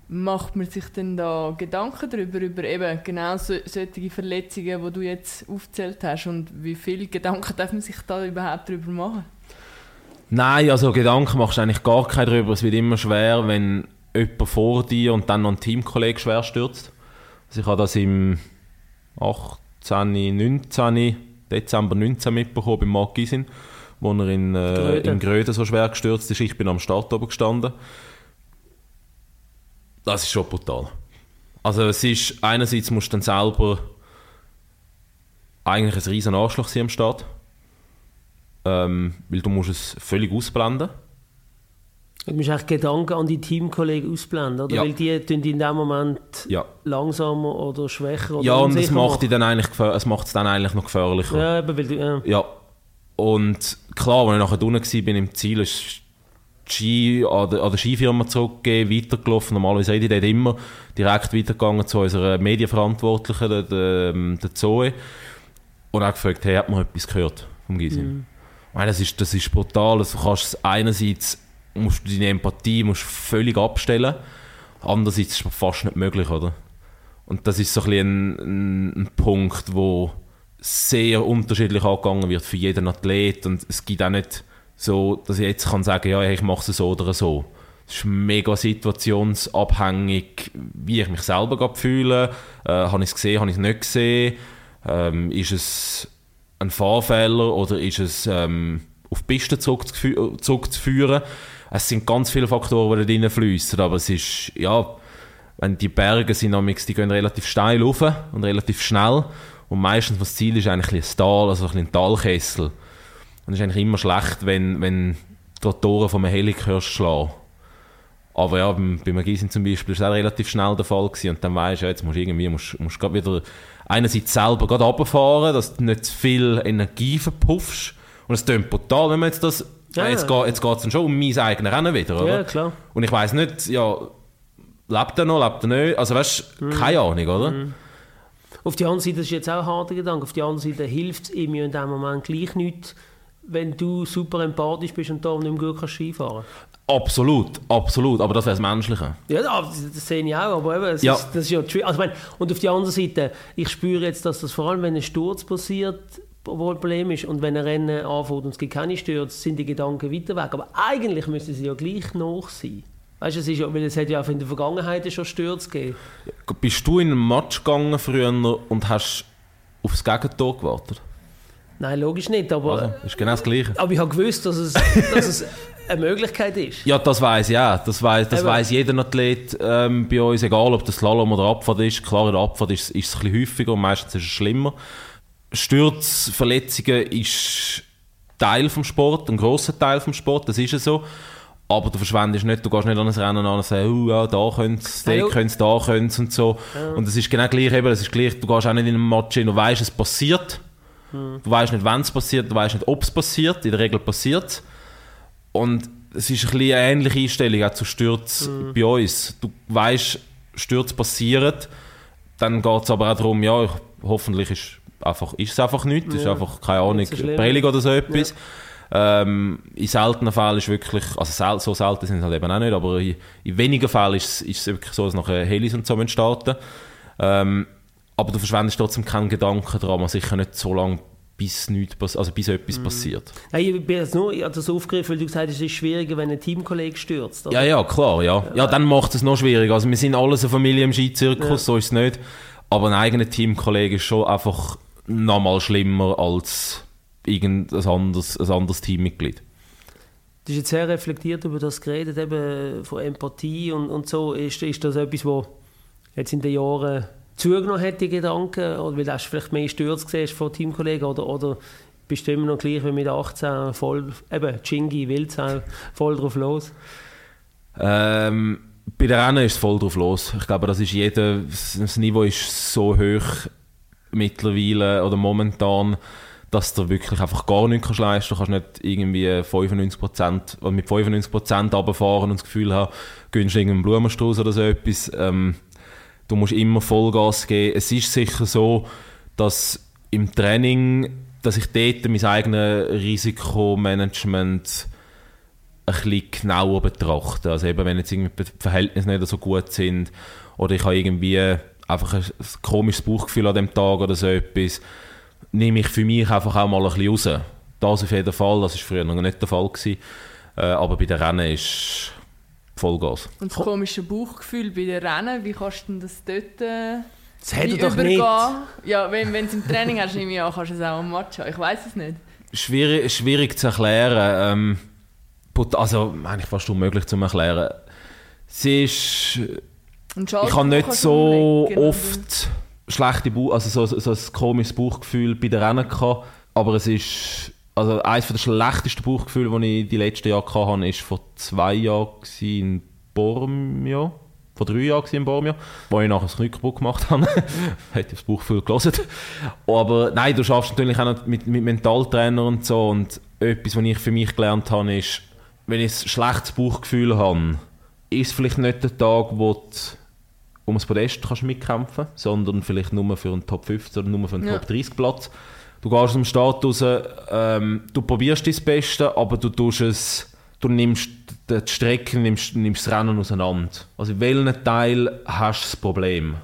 Speaker 2: Macht man sich denn da Gedanken darüber, über eben genau so, solche Verletzungen, die du jetzt aufgezählt hast und wie viel Gedanken darf man sich da überhaupt darüber machen?
Speaker 3: Nein, also Gedanken machst du eigentlich gar keinen drüber. Es wird immer schwer, wenn jemand vor dir und dann noch ein Teamkollege schwer stürzt. Also ich habe das im 18, 19, Dezember 19 mitbekommen beim Mark Gisin, wo er in, äh,
Speaker 1: Gröden.
Speaker 3: in Gröden so schwer gestürzt ist. Ich bin am Start oben gestanden. Das ist schon brutal. Also es ist, einerseits musst du dann selber eigentlich ein riesen Arschloch sein am Start. ähm, weil du musst es völlig ausblenden.
Speaker 1: Du musst eigentlich Gedanken an die Teamkollegen ausblenden, oder?
Speaker 3: Ja.
Speaker 1: Weil die tun in dem Moment
Speaker 3: Ja,
Speaker 1: langsamer oder schwächer oder
Speaker 3: ja und es macht, dann eigentlich, es es dann eigentlich noch gefährlicher.
Speaker 1: Ja, eben, weil du, ja.
Speaker 3: Ja. Und klar, als ich nachher unten war im Ziel, ist Ski an der, Skifirma zurückgegeben, weitergelaufen. Normalerweise rede ich dort immer direkt weitergegangen zu unserer Medienverantwortlichen, der, der, ähm, der Zoe. Und auch gefragt, hey, hat man etwas gehört vom? Ich meine, Das, ist, das ist brutal. Also, du kannst es einerseits musst du deine Empathie musst völlig abstellen, andererseits ist es fast nicht möglich, oder? Und das ist so ein, ein, ein Punkt, wo sehr unterschiedlich angegangen wird für jeden Athlet und es gibt auch nicht so, dass ich jetzt kann sagen, ja, ich mache es so oder so. Es ist mega situationsabhängig, wie ich mich selber fühle. Äh, habe ich es gesehen, habe ich es nicht gesehen? Ähm, ist es ein Fahrfehler oder ist es ähm, auf die Piste zurückzufü- zurückzuführen? Es sind ganz viele Faktoren, die da reinfließen, aber es ist, ja, wenn die Berge sind, die gehen relativ steil rauf und relativ schnell. Und meistens das Ziel ist eigentlich ein Tal, also ein Talkessel. Und es ist eigentlich immer schlecht, wenn, wenn die Rotoren vom Helik hörst schlagen. Aber ja, beim, beim Gisin zum Beispiel ist das auch relativ schnell der Fall gewesen. Und dann weisst du, ja, jetzt musst du irgendwie, musst, musst grad wieder einerseits selber gerade runterfahren, dass du nicht zu viel Energie verpuffst. Und es klingt brutal, wenn man jetzt das,
Speaker 1: Ja.
Speaker 3: jetzt geht jetzt geht's dann schon um mein eigenes Rennen wieder, oder?
Speaker 1: ja, klar.
Speaker 3: Und ich weiß nicht, ja, lebt er noch, lebt er nicht? Also weißt du, keine Ahnung, oder?
Speaker 1: Auf der anderen Seite, das ist jetzt auch ein harter Gedanke, auf der anderen Seite hilft es ihm ja in dem Moment gleich nicht, wenn du super empathisch bist und darum nicht mehr gut kannst Skifahren
Speaker 3: Absolut, absolut, aber das wäre das Menschliche.
Speaker 1: Ja, das, das sehe ich auch, aber eben, es
Speaker 3: Ja.
Speaker 1: ist, das ist ja tri- also ich meine, Und auf der anderen Seite, ich spüre jetzt, dass das vor allem, wenn ein Sturz passiert, wohl ein Problem ist und wenn ein Rennen anfängt und es gibt keine Stürze, sind die Gedanken weiter weg. Aber eigentlich müssen sie ja gleich noch sein. Weißt du, es, ist ja, weil es hat ja auch in der Vergangenheit schon Stürze gegeben.
Speaker 3: Bist du in einen Match gegangen früher und hast aufs Gegentor gewartet?
Speaker 1: Nein, logisch nicht, aber,
Speaker 3: Also, ist genau das Gleiche.
Speaker 1: aber ich habe gewusst, dass es, dass es eine Möglichkeit ist.
Speaker 3: Ja, das weiß auch. Das weiß das weiss jeder Athlet ähm, bei uns, egal ob das Slalom oder Abfahrt ist. Klar, in der Abfahrt ist, ist es ein bisschen häufiger und meistens ist es schlimmer. Stürze, Verletzungen ist Teil vom Sport, ein grosser Teil vom Sport, das ist ja so. Aber du verschwendest nicht, du gehst nicht an ein Rennen an und sagst, oh, ja, da
Speaker 1: Ja,
Speaker 3: da
Speaker 1: ja.
Speaker 3: sie, da können sie und so. Und es ist genau gleich eben, es ist gleich, du gehst auch nicht in einem Match hin, du weißt, es passiert. Du weißt nicht, wann es passiert, du weißt nicht, ob es passiert, in der Regel passiert es. Und es ist ein bisschen eine ähnliche Einstellung auch zu Stürz bei uns. Du weißt, Stürze passieren, dann geht es aber auch darum, ja, ich, hoffentlich ist, einfach, ist es einfach nichts, es ist
Speaker 1: Ja,
Speaker 3: einfach, keine Ahnung. Prellung oder so etwas. Ähm, in seltenen Fällen ist wirklich, also sel so selten sind es halt eben auch nicht, aber in, in wenigen Fällen ist es, ist es wirklich so, dass nachher Helis und so starten ähm, Aber du verschwendest trotzdem keinen Gedanken daran, sicher nicht so lange, bis, nichts, also bis etwas passiert.
Speaker 1: Nein, ich bin jetzt nur, ich das aufgegriffen, weil du gesagt hast, es ist schwieriger, wenn ein Teamkollege stürzt. oder?
Speaker 3: Ja, ja, klar, ja. Ja, dann macht es noch schwieriger. Also wir sind alles eine Familie im Skizirkus,
Speaker 1: Ja.
Speaker 3: so ist es nicht. Aber ein eigener Teamkollege ist schon einfach noch mal schlimmer als irgendein anderes, ein anderes Teammitglied.
Speaker 1: Du hast jetzt sehr reflektiert über das geredet, eben von Empathie und, und so. Ist, ist das etwas, wo jetzt in den Jahren zugenommen hat, die Gedanken? Oder weil du vielleicht mehr Stürze gesehen von Teamkollegen? Oder, oder bist du immer noch gleich wie mit 18 voll, eben Chingy, Wildsau, voll drauf los?
Speaker 3: Ähm, bei den Rennen ist es voll drauf los. Ich glaube, das ist jeder, das Niveau ist so hoch mittlerweile oder momentan, dass du wirklich einfach gar nichts kannst leisten kannst. Du kannst nicht irgendwie 95% oder mit 95% runterfahren und das Gefühl haben, gönnst du irgendeinen Blumenstrauß oder so etwas. Ähm, du musst immer Vollgas geben. Es ist sicher so, dass im Training, dass ich dort mein eigenes Risikomanagement ein bisschen genauer betrachten. Also eben, wenn jetzt irgendwie die Verhältnisse nicht so gut sind oder ich habe irgendwie einfach ein, ein komisches Bauchgefühl an dem Tag oder so etwas, nehme ich für mich einfach auch mal ein bisschen raus. Das auf jeden Fall, das war früher noch nicht der Fall. Gewesen. Äh, aber bei den Rennen ist Vollgas.
Speaker 2: Und das komische Bauchgefühl bei den Rennen, wie kannst du denn das dort äh,
Speaker 1: Das er doch nicht.
Speaker 2: Ja, wenn du es im Training hast, nehme ich an, kannst du es auch am Match haben. Ich weiß es nicht.
Speaker 3: Schwierig, schwierig zu erklären. Ähm, also eigentlich fast unmöglich zu erklären. Sie ist
Speaker 2: Und
Speaker 3: ich habe nicht so
Speaker 2: umlegen, oder?
Speaker 3: oft schlechte Bauch, also so, so ein komisches Bauchgefühl bei den Rennen gehabt, aber es ist also eines der schlechtesten Bauchgefühle, die ich die letzten Jahre hatte, war vor zwei Jahren in Bormio. Vor drei Jahren in Bormio, wo ich nachher das Knie kaputt gemacht habe. Hätte ich das Bauchgefühl gelesen. Aber nein, du schaffst natürlich auch mit, mit Mentaltrainer und so. Und etwas, was ich für mich gelernt habe, ist, wenn ich ein schlechtes Bauchgefühl habe, ist vielleicht nicht der Tag, wo du um das Podest kannst mitkämpfen sondern vielleicht nur für einen Top 50 oder nur für einen
Speaker 2: Ja.
Speaker 3: Top 30 Platz. Du gehst aus dem Start raus, ähm, du probierst dein Beste, aber du tust es, du nimmst die Strecke, nimmst, nimmst das Rennen auseinander. Also in welchem Teil hast du das Problem?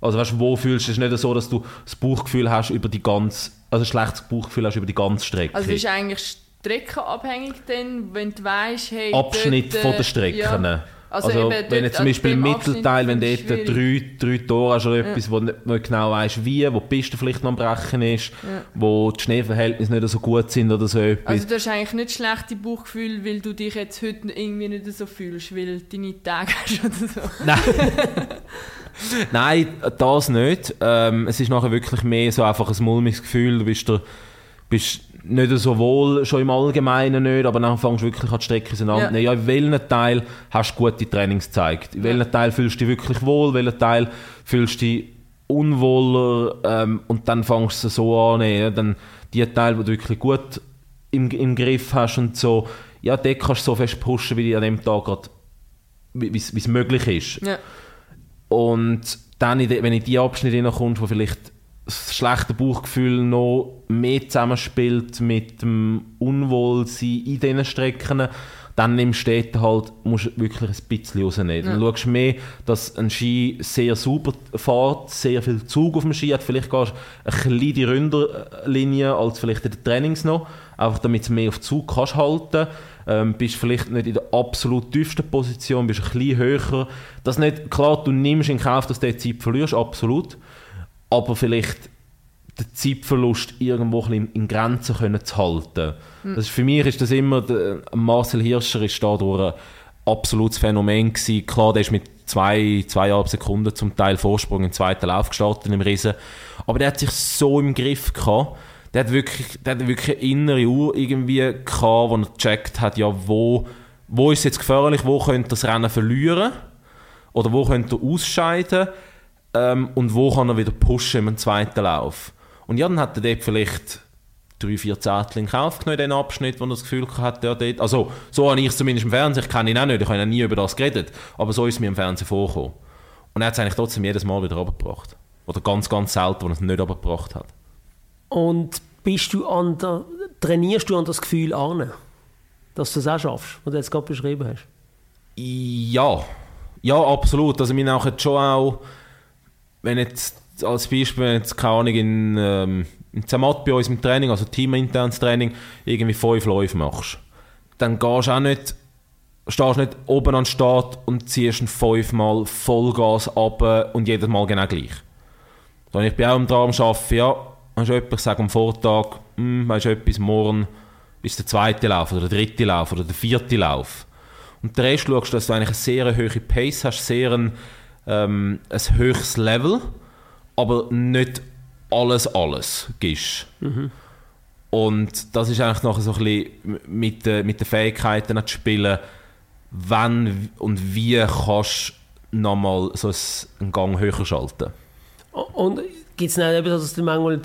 Speaker 3: Also weißt, wo fühlst du es? Nicht so, dass du das Bauchgefühl hast über die ganze, also ein schlechtes Bauchgefühl hast über die ganze Strecke.
Speaker 2: Also ist eigentlich streckenabhängig dann, wenn du weißt, hey,
Speaker 3: Abschnitt
Speaker 2: dort,
Speaker 3: von
Speaker 2: äh,
Speaker 3: der Strecken.
Speaker 2: ja.
Speaker 3: Also,
Speaker 2: Also
Speaker 3: wenn du zum
Speaker 2: an
Speaker 3: Beispiel im Mittelteil, wenn du dort drei, drei Tore hast oder etwas, wo du nicht genau weißt, wie, wo die Piste vielleicht noch am Brechen ist,
Speaker 2: Ja.
Speaker 3: wo die Schneeverhältnisse nicht so gut sind oder so etwas.
Speaker 2: Also du hast eigentlich nicht schlechte Bauchgefühl, weil du dich jetzt heute irgendwie nicht so fühlst, weil du deine Tage hast oder so.
Speaker 3: Nein. Nein, das nicht. Ähm, es ist nachher wirklich mehr so einfach ein mulmiges Gefühl. Du bist, der, bist nicht so wohl, schon im Allgemeinen nicht, aber dann fängst du wirklich an die Strecke auseinander.
Speaker 2: Ja.
Speaker 3: Ja. in welchem Teil hast du gute Trainings gezeigt? In welchem Teil fühlst du dich wirklich wohl? In welchem Teil fühlst du dich unwohler? Ähm, und dann fängst du es so an. Ja, dann die Teile, die du wirklich gut im, im Griff hast und so, ja, dort kannst du so fest pushen, wie an dem Tag gerade wie es möglich ist.
Speaker 2: Ja.
Speaker 3: Und dann, wenn in die Abschnitte hineinkommst, wo vielleicht das schlechte Bauchgefühl noch mehr zusammenspielt mit dem Unwohlsein in diesen Strecken, dann nimmst du halt, musst du wirklich ein bisschen rausnehmen. Dann schaust du mehr, dass ein Ski sehr sauber fährt, sehr viel Zug auf dem Ski hat. Vielleicht gehst du eine kleine Ründerlinie als vielleicht in den Trainings noch, einfach damit du mehr auf Zug kannst halten ähm, bist vielleicht nicht in der absolut tiefsten Position, bist ein bisschen höher. Das nicht, klar, du nimmst in Kauf, dass du die Zeit verlierst, absolut. Aber vielleicht den Zeitverlust irgendwo ein in, Grenzen können zu halten. Das ist, für mich ist das immer, der, Marcel Hirscher ist dadurch ein absolutes Phänomen gewesen. Klar, der ist mit zwei, zweieinhalb Sekunden zum Teil Vorsprung im zweiten Lauf gestartet im Riesen. Aber der hat sich so im Griff gehabt. Der hat wirklich, der hat wirklich eine innere Uhr irgendwie gehabt, wo er gecheckt hat, ja, wo, wo ist es jetzt gefährlich, wo könnte das Rennen verlieren oder wo könnte er ausscheiden ähm, und wo kann er wieder pushen im zweiten Lauf. Und ja, dann hat er dort vielleicht drei, vier Zettel in Kauf genommen, den Abschnitt, wo er das Gefühl hatte, ja, dort, also so habe ich es zumindest im Fernsehen, ich kenne ihn auch nicht, ich habe nie über das geredet, aber so ist es mir im Fernsehen vorgekommen. Und er hat es eigentlich trotzdem jedes Mal wieder runtergebracht. Oder ganz, ganz selten, wo er es nicht runtergebracht hat.
Speaker 1: Und bist du an der, trainierst du an das Gefühl an, dass du das auch schaffst, was du jetzt gerade beschrieben hast?
Speaker 3: Ja, ja, absolut. Also wir nachher schon auch, wenn jetzt als Beispiel, wenn jetzt keine Ahnung in, ähm, in Zermatt bei uns im Training, also teaminternes Training, irgendwie fünf Läufe machst, dann gehst du auch nicht, stehst nicht oben an den Start und ziehst fünfmal Vollgas ab und jedes Mal genau gleich. Dann ich bin auch im Traum arbeiten, ja, hast du etwas, ich sage am Vortag, hm, weißt du etwas, morgen ist der zweite Lauf oder der dritte Lauf oder der vierte Lauf. Und den Rest schaust du, dass du eigentlich eine sehr hohe Pace hast, sehr ein, ähm, ein höchstes Level, aber nicht alles, alles gibst. Und das ist eigentlich nachher so ein bisschen mit, den- mit den Fähigkeiten zu spielen, wann und wie kannst du nochmal so ein- einen Gang höher schalten.
Speaker 1: Und gibt es nicht eben, dass du manchmal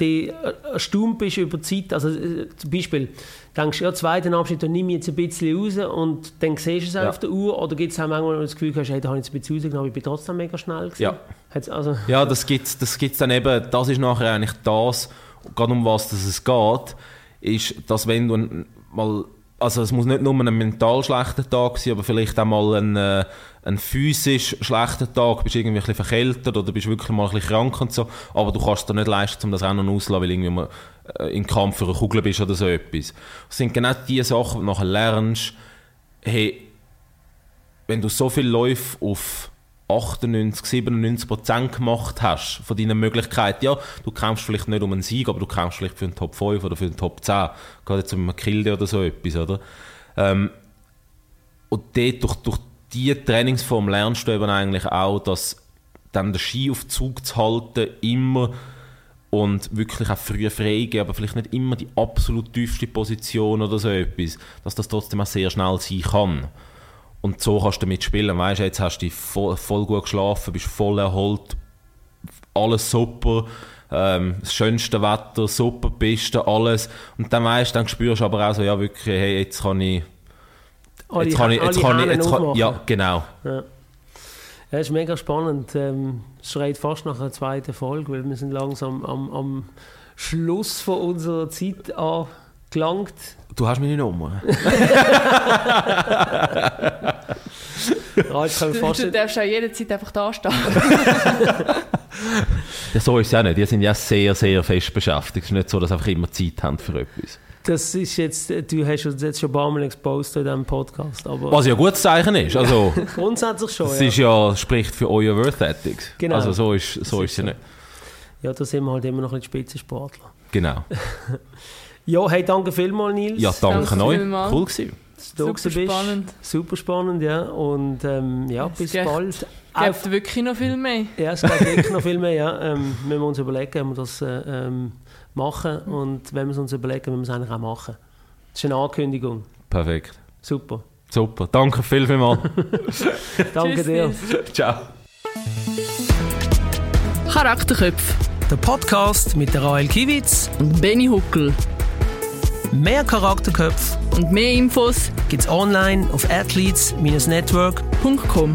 Speaker 1: erstaunt bist über die Zeit? Also äh, zum Beispiel, denkst du, ja, zweiten Abschnitt, dann nimm ich jetzt ein bisschen raus und dann siehst du es auch
Speaker 3: Ja.
Speaker 1: auf der Uhr? Oder gibt es auch manchmal das Gefühl, hast, hey, da habe ich jetzt ein bisschen rausgenommen, aber ich bin trotzdem mega schnell gewesen?
Speaker 3: Ja.
Speaker 1: Hat's also,
Speaker 3: Ja, das gibt das gibt's dann eben, das ist nachher eigentlich das, gerade um was das es geht, ist, dass wenn du mal, also es muss nicht nur ein mental schlechter Tag sein, aber vielleicht auch mal ein, äh, ein physisch schlechter Tag, bist irgendwie ein bisschen verkältet oder bist wirklich mal ein bisschen krank und so, aber du kannst dir nicht leisten, um das Rennen auszulassen, weil irgendwie mal im Kampf für eine Kugel bist oder so etwas. Das sind genau die Sachen, die du nachher lernst, hey, wenn du so viele Läufe auf 98, 97 Prozent gemacht hast von deinen Möglichkeiten, ja, du kämpfst vielleicht nicht um einen Sieg, aber du kämpfst vielleicht für einen Top 5 oder für einen Top 10, gerade jetzt um einen Kilde oder so etwas, oder? Ähm, und dort, durch, durch diese Trainingsform lernst du eben eigentlich auch, dass dann den Ski auf Zug zu halten immer und wirklich auch früh freigeben, aber vielleicht nicht immer die absolut tiefste Position oder so etwas, dass das trotzdem auch sehr schnell sein kann. Und so kannst du damit spielen. Weißt du, jetzt hast du voll, voll gut geschlafen, bist voll erholt, alles super, ähm, das schönste Wetter, super Piste, alles. Und dann weißt dann spürst du aber auch so, ja wirklich, hey, jetzt kann ich, jetzt kann ich, jetzt kann ich, jetzt kann, ja, genau.
Speaker 1: Ja. Ja, ist mega spannend. Ähm, Es schreit fast nach einer zweiten Folge, weil wir sind langsam am, am Schluss von unserer Zeit angelangt.
Speaker 3: Du hast meine Nummer.
Speaker 1: Ja,
Speaker 2: Du, du darfst auch jederzeit einfach da stehen.
Speaker 3: Ja, so ist es auch nicht. Die sind ja sehr, sehr fest beschäftigt. Es ist nicht so, dass sie einfach immer Zeit haben für etwas.
Speaker 1: Das ist jetzt, du hast uns jetzt schon ein paar Mal exposed in diesem Podcast, aber
Speaker 3: Was ja ein gutes Zeichen ist. Also,
Speaker 1: grundsätzlich schon.
Speaker 3: es
Speaker 1: Ja.
Speaker 3: ist ja, spricht für euer Worth Ethics.
Speaker 1: Genau.
Speaker 3: Also so ist, so ist es ja nicht.
Speaker 1: ja, da sind wir halt immer noch ein Spitzensportler.
Speaker 3: Genau.
Speaker 1: Ja, hey, danke vielmals, Nils.
Speaker 3: Ja, danke
Speaker 2: Danke
Speaker 3: euch. Cool gewesen.
Speaker 1: dass du da
Speaker 2: Super spannend.
Speaker 1: Super spannend, ja. Und ähm, ja, bis
Speaker 2: gibt-
Speaker 1: bald.
Speaker 2: Es gibt wirklich noch viel mehr.
Speaker 1: Ja, es geht wirklich noch viel mehr. Ja. Ähm, müssen wir uns überlegen, ob wir das äh, ähm, machen. Und wenn wir es uns überlegen, müssen wir es eigentlich auch machen. Das ist eine Ankündigung.
Speaker 3: Perfekt.
Speaker 1: Super.
Speaker 3: Super. Danke viel, viel mal.
Speaker 1: Danke
Speaker 2: Tschüss,
Speaker 1: dir.
Speaker 3: Ciao.
Speaker 2: Charakterköpfe
Speaker 1: Der Podcast mit der Rael Kiewitz.
Speaker 2: und Benny Huckel.
Speaker 1: Mehr Charakterköpfe
Speaker 2: Und mehr Infos
Speaker 1: gibt es online auf athletes-network.com.
Speaker 2: .com.